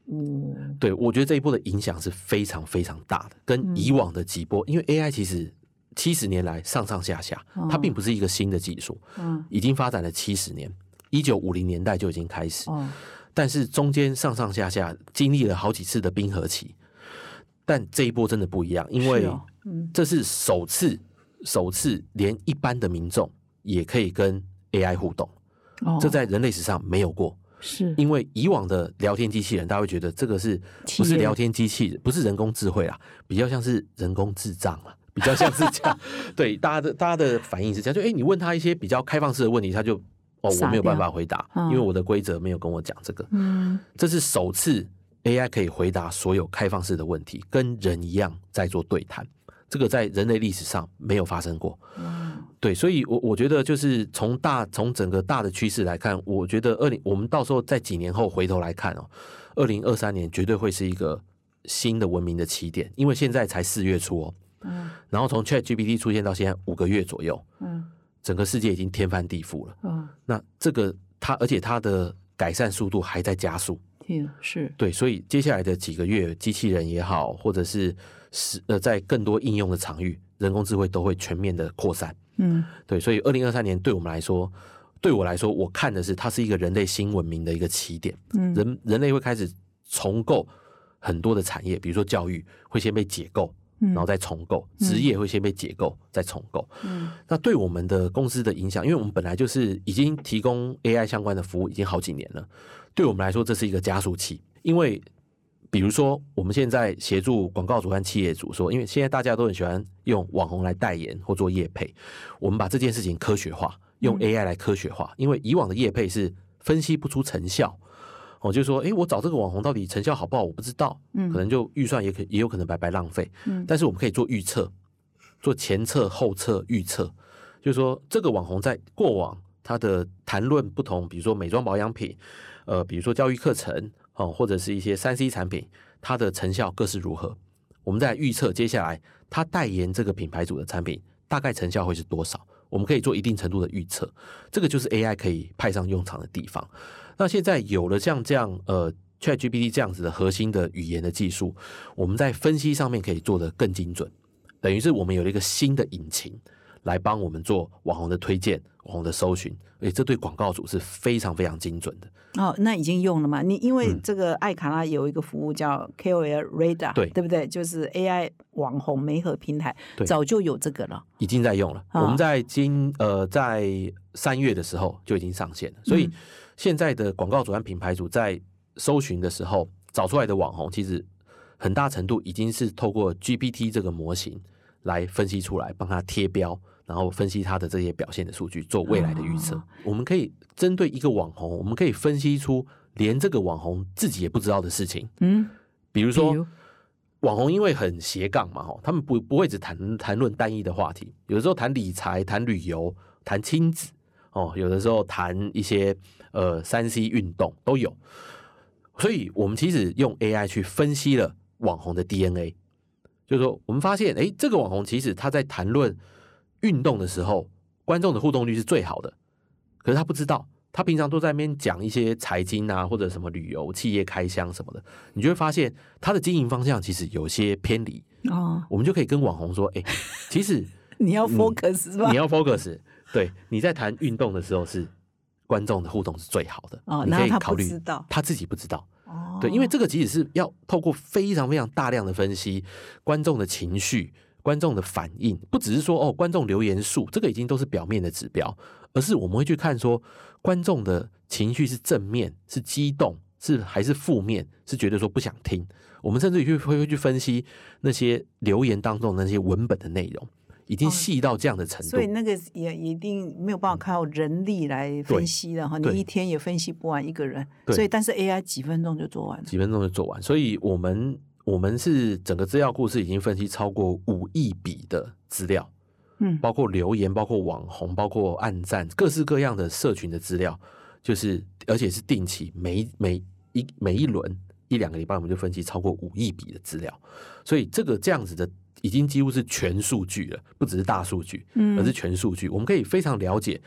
嗯，对，我觉得这一波的影响是非常非常大的，跟以往的几波，因为 AI 其实七十年来上上下下，它并不是一个新的技术，嗯，已经发展了七十年，一九五零年代就已经开始，但是中间上上下下经历了好几次的冰河期，但这一波真的不一样，因为这是首次，首次连一般的民众也可以跟 AI 互动，这在人类史上没有过。是。因为以往的聊天机器人，大家会觉得这个是不是聊天机器人，不是人工智慧啊，比较像是人工智障嘛，比较像是这样。对，大家的大家的反应是这样，就哎，你问他一些比较开放式的问题，他就哦，我没有办法回答，因为我的规则没有跟我讲这个。嗯，这是首次 AI 可以回答所有开放式的问题，跟人一样在做对谈。这个在人类历史上没有发生过，对，所以，我我觉得就是从大从整个大的趋势来看，我觉得二零我们到时候在几年后回头来看哦，二零二三年绝对会是一个新的文明的起点，因为现在才四月初哦，嗯，然后从 Chat GPT 出现到现在五个月左右，嗯，整个世界已经天翻地覆了，嗯，那这个它而且它的改善速度还在加速，是，对，所以接下来的几个月，机器人也好，或者是。是呃，在更多应用的场域，人工智慧都会全面的扩散。嗯，对，所以二零二三年对我们来说，对我来说，我看的是它是一个人类新文明的一个起点。嗯，人人类会开始重构很多的产业，比如说教育会先被解构，然后再重构；职业会先被解构，再重构。嗯，那对我们的公司的影响，因为我们本来就是已经提供 AI 相关的服务已经好几年了，对我们来说这是一个加速器，因为。比如说，我们现在协助广告主和企业主说，因为现在大家都很喜欢用网红来代言或做业配，我们把这件事情科学化，用 AI 来科学化。因为以往的业配是分析不出成效，我就说，哎，我找这个网红到底成效好不好，我不知道，嗯，可能就预算也可也有可能白白浪费，嗯，但是我们可以做预测，做前测后测预测，就是说这个网红在过往他的谈论不同，比如说美妆保养品，呃，比如说教育课程。哦，或者是一些三 C 产品，它的成效各是如何？我们在预测接下来他代言这个品牌组的产品，大概成效会是多少？我们可以做一定程度的预测，这个就是 AI 可以派上用场的地方。那现在有了像这样呃 ChatGPT 这样子的核心的语言的技术，我们在分析上面可以做得更精准，等于是我们有了一个新的引擎。来帮我们做网红的推荐、网红的搜寻，而且这对广告主是非常非常精准的。哦，那已经用了吗？你因为这个艾卡拉有一个服务叫 KOL Radar，对对不对？就是 AI 网红媒合平台，早就有这个了，已经在用了。我们在今呃在三月的时候就已经上线了，所以现在的广告主和品牌主在搜寻的时候找出来的网红，其实很大程度已经是透过 GPT 这个模型来分析出来，帮他贴标。然后分析他的这些表现的数据，做未来的预测。我们可以针对一个网红，我们可以分析出连这个网红自己也不知道的事情。嗯，比如说网红因为很斜杠嘛，哈，他们不不会只谈谈论单一的话题，有的时候谈理财、谈旅游、谈亲子，哦，有的时候谈一些呃三 C 运动都有。所以我们其实用 AI 去分析了网红的 DNA，就是说我们发现，哎，这个网红其实他在谈论。运动的时候，观众的互动率是最好的。可是他不知道，他平常都在那边讲一些财经啊，或者什么旅游、企业开箱什么的。你就会发现，他的经营方向其实有些偏离，哦，我们就可以跟网红说，哎，其实 你要 focus 吧，你要 focus，对，你在谈运动的时候是观众的互动是最好的哦，你可以考虑他自己不知道。哦，对，因为这个其实是要透过非常非常大量的分析观众的情绪、观众的反应，不只是说哦，观众留言数，这个已经都是表面的指标，而是我们会去看说观众的情绪是正面、是激动、是还是负面，是觉得说不想听。我们甚至去会会去分析那些留言当中那些文本的内容，已经细到这样的程度。所以那个也一定没有办法靠人力来分析的哈，你一天也分析不完一个人。所以，但是 AI 几分钟就做完了，几分钟就做完。所以我们我们是整个资料库是已经分析超过五亿笔的资料，嗯，包括留言、包括网红、包括暗赞，各式各样的社群的资料，就是而且是定期每每一每一轮。一两个礼拜，我们就分析超过五亿笔的资料，所以这个这样子的已经几乎是全数据了，不只是大数据，嗯，而是全数据。我们可以非常了解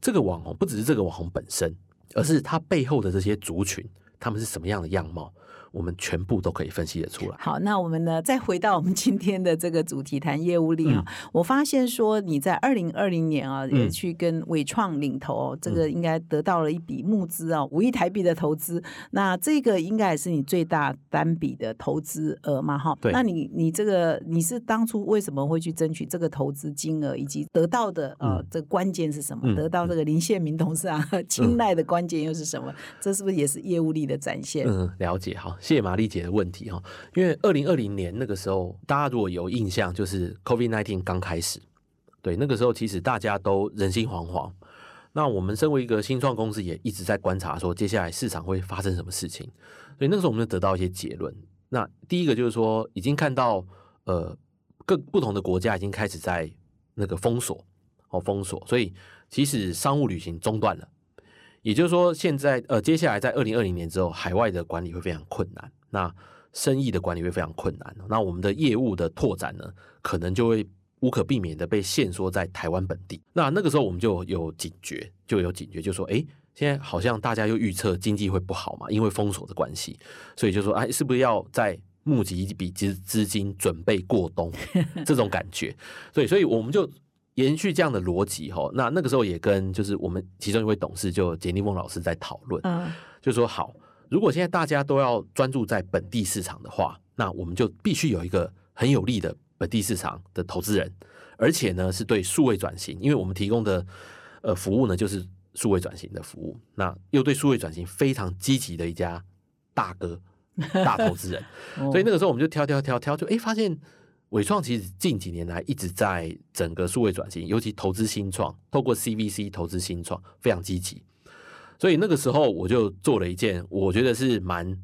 这个网红，不只是这个网红本身，而是他背后的这些族群，他们是什么样的样貌。我们全部都可以分析得出来。好，那我们呢？再回到我们今天的这个主题，谈业务力啊。我发现说你在二零二零年啊，也去跟伟创领投，这个应该得到了一笔募资啊，五亿台币的投资。那这个应该也是你最大单笔的投资额嘛？哈。对。那你你这个你是当初为什么会去争取这个投资金额，以及得到的呃这关键是什么？得到这个林宪明董事长 青睐的关键又是什么？这是不是也是业务力的展现？嗯，了解好。谢玛丽姐的问题哈，因为二零二零年那个时候，大家如果有印象，就是 COVID nineteen 刚开始，对，那个时候其实大家都人心惶惶。那我们身为一个新创公司，也一直在观察说接下来市场会发生什么事情。所以那个时候我们就得到一些结论。那第一个就是说，已经看到呃各不同的国家已经开始在那个封锁哦封锁，所以其实商务旅行中断了。也就是说，现在呃，接下来在二零二零年之后，海外的管理会非常困难，那生意的管理会非常困难，那我们的业务的拓展呢，可能就会无可避免的被限缩在台湾本地。那那个时候我们就有警觉，就有警觉，就说，哎，现在好像大家又预测经济会不好嘛，因为封锁的关系，所以就说，哎，是不是要在募集一笔资资金准备过冬 这种感觉？所以，所以我们就。延续这样的逻辑哈，那那个时候也跟就是我们其中一位董事就杰尼翁老师在讨论，嗯，就说好，如果现在大家都要专注在本地市场的话，那我们就必须有一个很有利的本地市场的投资人，而且呢是对数位转型，因为我们提供的呃服务呢就是数位转型的服务，那又对数位转型非常积极的一家大哥 大投资人，所以那个时候我们就挑挑挑挑，就哎发现。伟创其实近几年来一直在整个数位转型，尤其投资新创，透过 CVC 投资新创非常积极。所以那个时候我就做了一件我觉得是蛮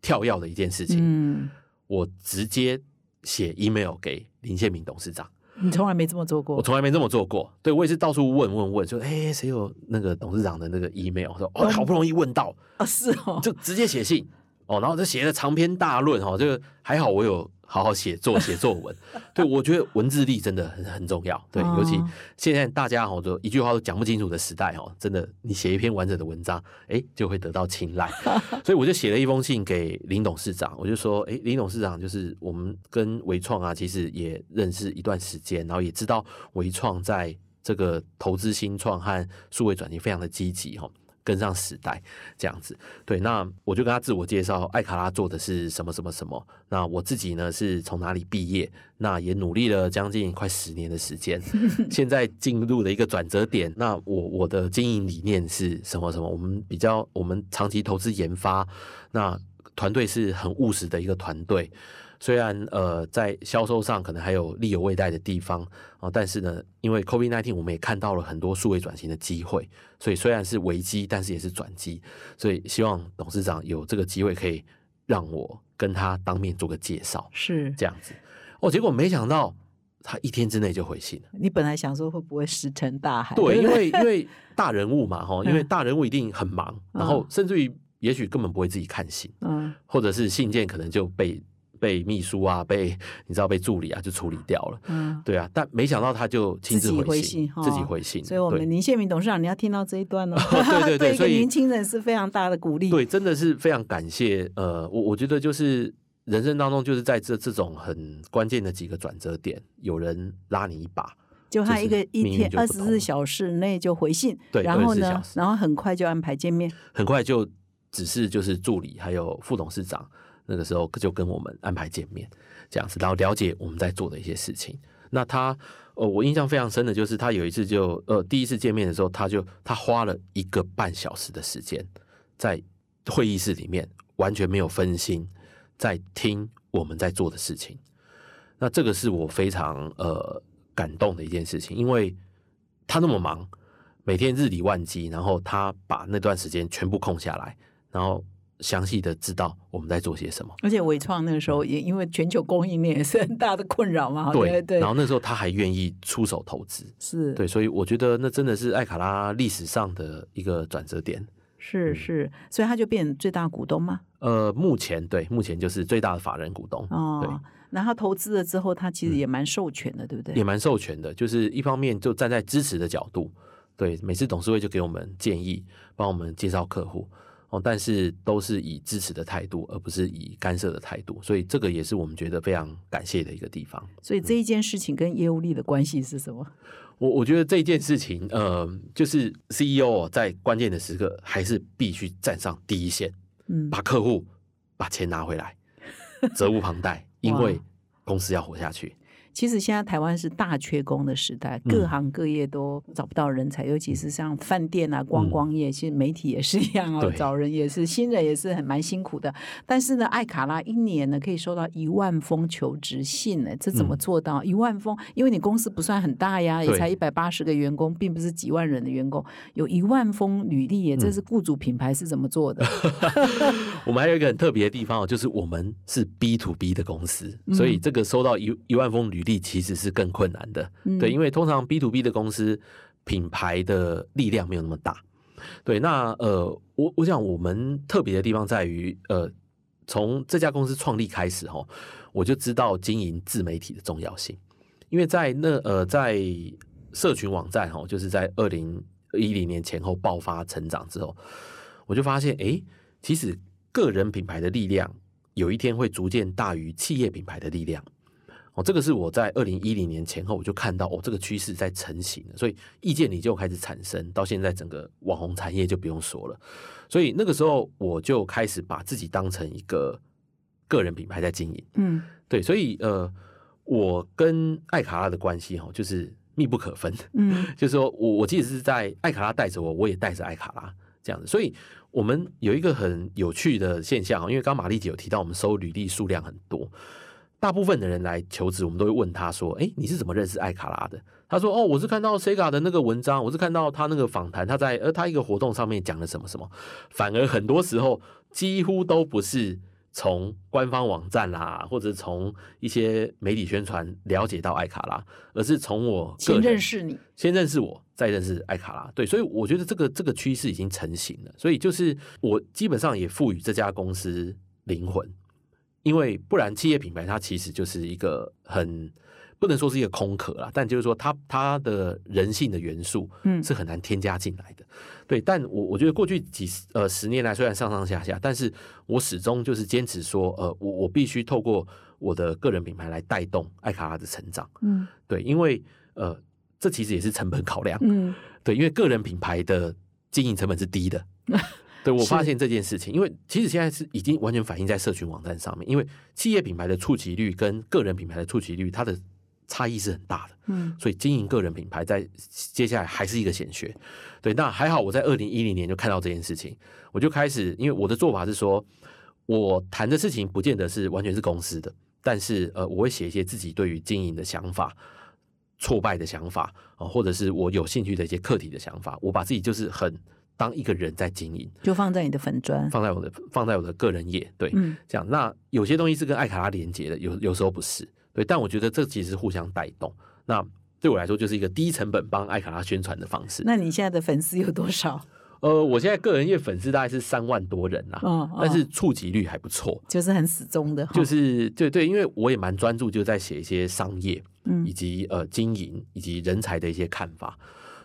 跳跃的一件事情。嗯，我直接写 email 给林建明董事长。你从来没这么做过？我从来没这么做过。对我也是到处问问问，说哎，谁有那个董事长的那个 email？说哦，好不容易问到啊，是哦，就直接写信哦，然后就写了长篇大论哦，这个还好我有。好好写作写作文，对我觉得文字力真的很很重要。对，尤其现在大家好多一句话都讲不清楚的时代哦，真的，你写一篇完整的文章，哎，就会得到青睐。所以我就写了一封信给林董事长，我就说，哎，林董事长就是我们跟维创啊，其实也认识一段时间，然后也知道维创在这个投资新创和数位转型非常的积极哈。跟上时代这样子，对，那我就跟他自我介绍，艾卡拉做的是什么什么什么。那我自己呢是从哪里毕业？那也努力了将近快十年的时间，现在进入了一个转折点。那我我的经营理念是什么什么？我们比较我们长期投资研发，那团队是很务实的一个团队。虽然呃在销售上可能还有力有未逮的地方啊，但是呢，因为 COVID nineteen 我们也看到了很多数位转型的机会，所以虽然是危机，但是也是转机，所以希望董事长有这个机会可以让我跟他当面做个介绍，是这样子。哦，结果没想到他一天之内就回信了。你本来想说会不会石沉大海？对，因为 因为大人物嘛，哈，因为大人物一定很忙，然后甚至于也许根本不会自己看信，嗯，或者是信件可能就被。被秘书啊，被你知道被助理啊，就处理掉了。嗯，对啊，但没想到他就亲自回信，自己回信。所以，我们林宪明董事长，你要听到这一段哦。对对对，所以年轻人是非常大的鼓励。对，真的是非常感谢。呃，我我觉得就是人生当中就是在这这种很关键的几个转折点，有人拉你一把，就他一个一天二十四小时内就回信，对，然后呢，然后很快就安排见面，很快就只是就是助理还有副董事长那个时候就跟我们安排见面这样子，然后了解我们在做的一些事情。那他呃，我印象非常深的就是他有一次就呃第一次见面的时候，他就他花了一个半小时的时间在会议室里面完全没有分心。在听我们在做的事情，那这个是我非常呃感动的一件事情，因为他那么忙，每天日理万机，然后他把那段时间全部空下来，然后详细的知道我们在做些什么。而且伟创那个时候也因为全球供应链也是很大的困扰嘛，对对。然后那时候他还愿意出手投资，是对，所以我觉得那真的是艾卡拉历史上的一个转折点。是是，所以他就变最大股东吗？呃，目前对，目前就是最大的法人股东。哦，对。然后投资了之后，他其实也蛮授权的，对不对？也蛮授权的，就是一方面就站在支持的角度，对，每次董事会就给我们建议，帮我们介绍客户。哦，但是都是以支持的态度，而不是以干涉的态度，所以这个也是我们觉得非常感谢的一个地方。所以这一件事情跟业务力的关系是什么？我我觉得这一件事情，呃，就是 CEO 在关键的时刻还是必须站上第一线，嗯，把客户把钱拿回来，责无旁贷，因为公司要活下去。其实现在台湾是大缺工的时代，各行各业都找不到人才，尤其是像饭店啊、观光业，其实媒体也是一样哦，找人也是新人也是很蛮辛苦的。但是呢，艾卡拉一年呢可以收到一万封求职信呢，这怎么做到一万封？因为你公司不算很大呀，也才一百八十个员工，并不是几万人的员工，有一万封履历耶，这是雇主品牌是怎么做的？我们还有一个很特别的地方哦，就是我们是 B to B 的公司，所以这个收到一一万封履。力其实是更困难的，对，因为通常 B to B 的公司品牌的力量没有那么大，对，那呃，我我想我们特别的地方在于，呃，从这家公司创立开始哈，我就知道经营自媒体的重要性，因为在那呃，在社群网站哈，就是在二零一零年前后爆发成长之后，我就发现，哎，其实个人品牌的力量有一天会逐渐大于企业品牌的力量。哦，这个是我在二零一零年前后我就看到哦，这个趋势在成型了，所以意见你就开始产生，到现在整个网红产业就不用说了，所以那个时候我就开始把自己当成一个个人品牌在经营，嗯，对，所以呃，我跟艾卡拉的关系哈，就是密不可分，嗯，就是说我我即使是在艾卡拉带着我，我也带着艾卡拉这样子，所以我们有一个很有趣的现象因为刚玛丽姐有提到我们收履历数量很多。大部分的人来求职，我们都会问他说：“哎，你是怎么认识艾卡拉的？”他说：“哦，我是看到 Sega 的那个文章，我是看到他那个访谈，他在呃他一个活动上面讲了什么什么。反而很多时候几乎都不是从官方网站啦，或者从一些媒体宣传了解到艾卡拉，而是从我先认识你，先认识我，再认识艾卡拉。对，所以我觉得这个这个趋势已经成型了。所以就是我基本上也赋予这家公司灵魂。”因为不然，企业品牌它其实就是一个很不能说是一个空壳啦，但就是说它它的人性的元素，嗯，是很难添加进来的。对，但我我觉得过去几十呃十年来，虽然上上下下，但是我始终就是坚持说，呃，我我必须透过我的个人品牌来带动艾卡拉的成长。嗯，对，因为呃，这其实也是成本考量。嗯，对，因为个人品牌的经营成本是低的。对，我发现这件事情，因为其实现在是已经完全反映在社群网站上面，因为企业品牌的触及率跟个人品牌的触及率，它的差异是很大的。嗯，所以经营个人品牌在接下来还是一个显学。对，那还好，我在二零一零年就看到这件事情，我就开始，因为我的做法是说，我谈的事情不见得是完全是公司的，但是呃，我会写一些自己对于经营的想法、挫败的想法啊，或者是我有兴趣的一些课题的想法，我把自己就是很。当一个人在经营，就放在你的粉砖，放在我的放在我的个人页，对，嗯这样。那有些东西是跟艾卡拉连接的，有有时候不是，对。但我觉得这其实互相带动。那对我来说，就是一个低成本帮艾卡拉宣传的方式。那你现在的粉丝有多少？呃，我现在个人页粉丝大概是三万多人啦，嗯，但是触及率还不错，就是很始终的，就是对对，因为我也蛮专注，就在写一些商业，嗯，以及呃经营以及人才的一些看法。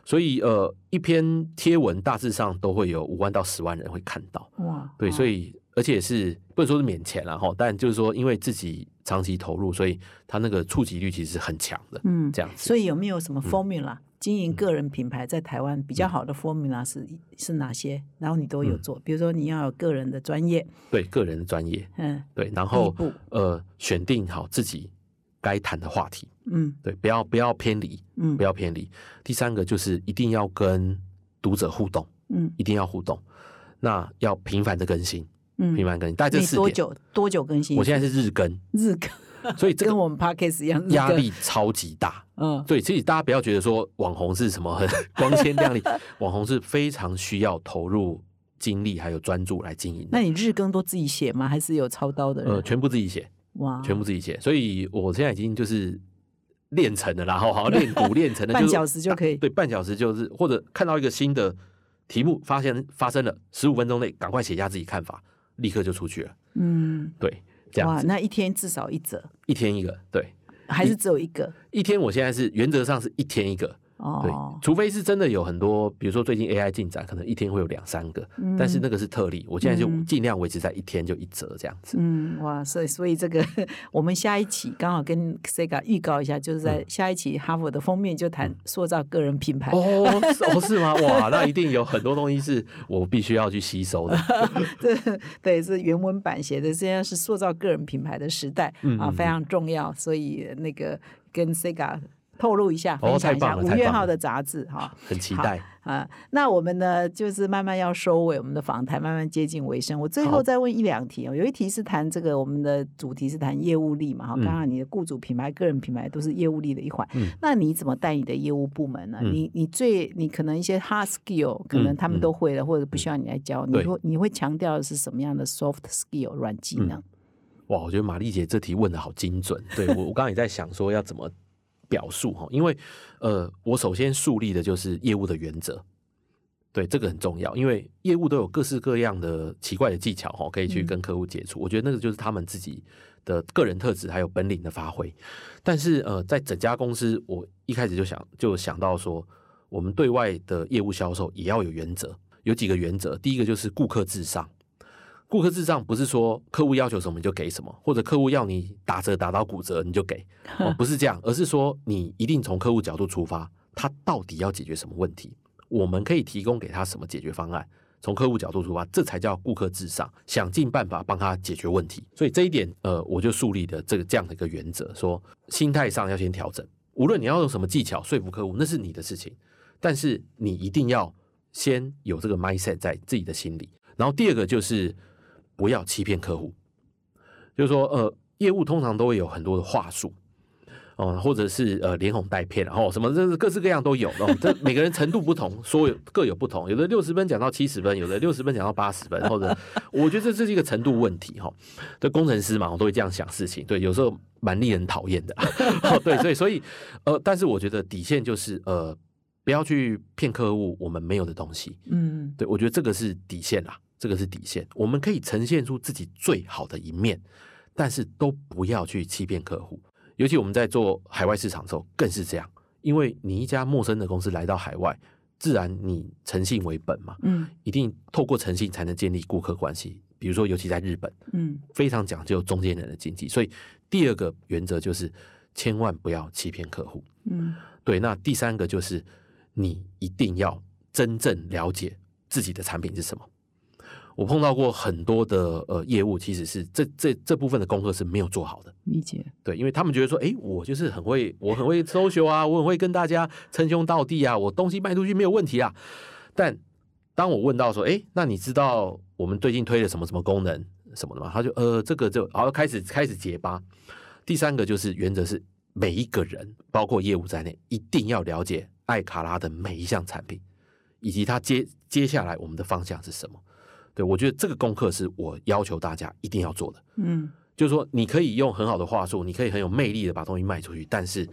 所以，呃，一篇贴文大致上都会有五万到十万人会看到，哇，对，所以。而且是不能说是免钱了哈，但就是说因为自己长期投入，所以他那个触及率其实是很强的。嗯，这样子。所以有没有什么 formula 经营个人品牌在台湾比较好的 formula 是是哪些？然后你都有做，比如说你要有个人的专业，对个人的专业，嗯，对，然后呃选定好自己该谈的话题，嗯，对，不要不要偏离，嗯，不要偏离。第三个就是一定要跟读者互动，嗯，一定要互动。那要频繁的更新，嗯，频繁更新。大概这四多久多久更新？我现在是日更，日更，所以 跟我们 podcast 一样，压力超级大。嗯，对，其实大家不要觉得说网红是什么很 光鲜亮丽，网红是非常需要投入精力还有专注来经营。那你日更都自己写吗？还是有操刀的人？呃，全部自己写，哇，全部自己写。所以我现在已经就是练成了，然后好练鼓练成了，半小时就可以。对，半小时就是或者看到一个新的。题目发现发生了，十五分钟内赶快写下自己看法，立刻就出去了。嗯，对，这样子。那一天至少一则，一天一个，对，还是只有一个？一天，我现在是原则上是一天一个。哦，对，除非是真的有很多，比如说最近 AI 进展，可能一天会有两三个，但是那个是特例。我现在就尽量维持在一天就一折这样子。嗯，哇，所以所以这个我们下一期刚好跟 Sega 预告一下，就是在下一期哈佛的封面就谈塑造个人品牌。哦，哦是吗？哇，那一定有很多东西是我必须要去吸收的。对对，是原文版写的，现在是塑造个人品牌的时代啊，非常重要。所以那个跟 Sega。透露一下，分享一下五月号的杂志哈，很期待啊。那我们呢，就是慢慢要收尾，我们的访谈慢慢接近尾声。我最后再问一两题哦，有一题是谈这个，我们的主题是谈业务力嘛哈。刚刚你的雇主品牌、个人品牌都是业务力的一环，那你怎么带你的业务部门呢？你你最你可能一些 hard skill 可能他们都会了，或者不需要你来教，你会你会强调的是什么样的 soft skill 软技能？哇，我觉得玛丽姐这题问的好精准。对我我刚刚也在想说要怎么。表述哈，因为呃，我首先树立的就是业务的原则，对这个很重要，因为业务都有各式各样的奇怪的技巧哈，可以去跟客户接触。我觉得那个就是他们自己的个人特质还有本领的发挥。但是呃，在整家公司，我一开始就想就想到说，我们对外的业务销售也要有原则，有几个原则。第一个就是顾客至上。顾客至上不是说客户要求什么你就给什么，或者客户要你打折打到骨折你就给，不是这样，而是说你一定从客户角度出发，他到底要解决什么问题，我们可以提供给他什么解决方案，从客户角度出发，这才叫顾客至上，想尽办法帮他解决问题。所以这一点，呃，我就树立的这个这样的一个原则，说心态上要先调整，无论你要用什么技巧说服客户，那是你的事情，但是你一定要先有这个 mindset 在自己的心里。然后第二个就是。不要欺骗客户，就是说，呃，业务通常都会有很多的话术，哦，或者是呃连哄带骗，然后什么，这是各式各样都有。哦，这 每个人程度不同，所有各有不同，有的六十分讲到七十分，有的六十分讲到八十分，或者 我觉得这是一个程度问题哈。对工程师嘛，我都会这样想事情，对，有时候蛮令人讨厌的。对，所以所以呃，但是我觉得底线就是呃，不要去骗客户我们没有的东西。嗯，对我觉得这个是底线啦。这个是底线，我们可以呈现出自己最好的一面，但是都不要去欺骗客户。尤其我们在做海外市场的时候，更是这样。因为你一家陌生的公司来到海外，自然你诚信为本嘛，嗯，一定透过诚信才能建立顾客关系。比如说，尤其在日本，嗯，非常讲究中间人的经济，所以第二个原则就是千万不要欺骗客户，嗯，对。那第三个就是你一定要真正了解自己的产品是什么。我碰到过很多的呃业务，其实是这这这部分的功课是没有做好的。理解。对，因为他们觉得说，哎，我就是很会，我很会收修啊，我很会跟大家称兄道弟啊，我东西卖出去没有问题啊。但当我问到说，哎，那你知道我们最近推了什么什么功能什么的吗？他就呃，这个就然后开始开始结巴。第三个就是原则是每一个人，包括业务在内，一定要了解艾卡拉的每一项产品，以及它接接下来我们的方向是什么。对，我觉得这个功课是我要求大家一定要做的。嗯，就是说你可以用很好的话术，你可以很有魅力的把东西卖出去，但是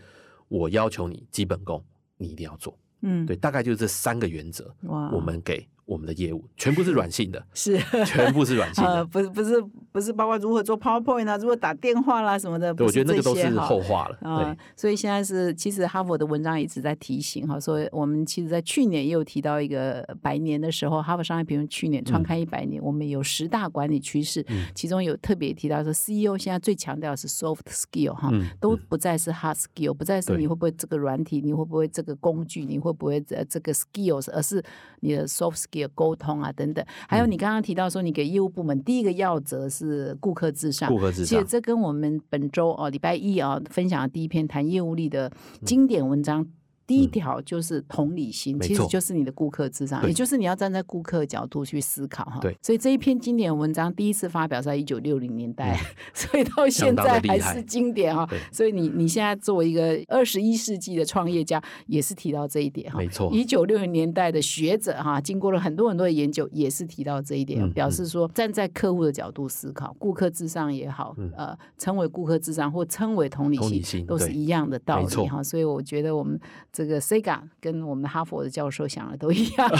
我要求你基本功你一定要做。嗯，对，大概就是这三个原则。哇，我们给我们的业务，全部是软性的，是全部是软性的，不是不是不是包括如何做 PowerPoint 啊，如何打电话啦什么的，我觉得那个都是后话了。对，所以现在是其实哈佛的文章一直在提醒哈，说我们其实在去年也有提到一个百年的时候，哈佛商业评论去年创刊一百年，我们有十大管理趋势，其中有特别提到说 CEO 现在最强调是 soft skill 哈，都不再是 hard skill，不再是你会不会这个软体，你会不会这个工具，你会不会这这个 skills，而是你的 soft skill 沟通啊等等。还有你刚刚提到说，你给业务部门第一个要则是顾客至上，顾客至上。其实这跟我们本周哦礼拜一啊分享的第一篇谈业务力的经典文章。第一条就是同理心，其实就是你的顾客至上，也就是你要站在顾客角度去思考哈。对，所以这一篇经典文章第一次发表在一九六零年代，所以到现在还是经典哈。所以你你现在作为一个二十一世纪的创业家，也是提到这一点哈。没错，一九六零年代的学者哈，经过了很多很多的研究，也是提到这一点，表示说站在客户的角度思考，顾客至上也好，呃，称为顾客至上或称为同理心，都是一样的道理哈。所以我觉得我们。这个 Sega 跟我们哈佛的教授想的都一样，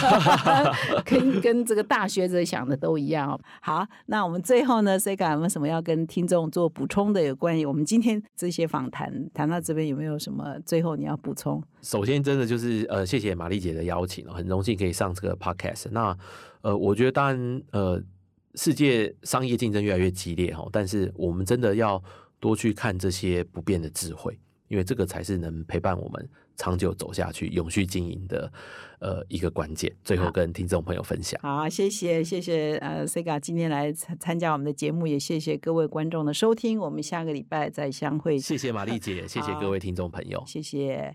跟跟这个大学者想的都一样。好，那我们最后呢，Sega 有没有什么要跟听众做补充的？有关于我们今天这些访谈谈到这边，有没有什么最后你要补充？首先，真的就是呃，谢谢玛丽姐的邀请很荣幸可以上这个 Podcast。那呃，我觉得当然呃，世界商业竞争越来越激烈哈，但是我们真的要多去看这些不变的智慧，因为这个才是能陪伴我们。长久走下去、永续经营的呃一个关键，最后跟听众朋友分享。好，谢谢谢谢呃 Sega 今天来参参加我们的节目，也谢谢各位观众的收听。我们下个礼拜再相会。谢谢玛丽姐，谢谢各位听众朋友，谢谢。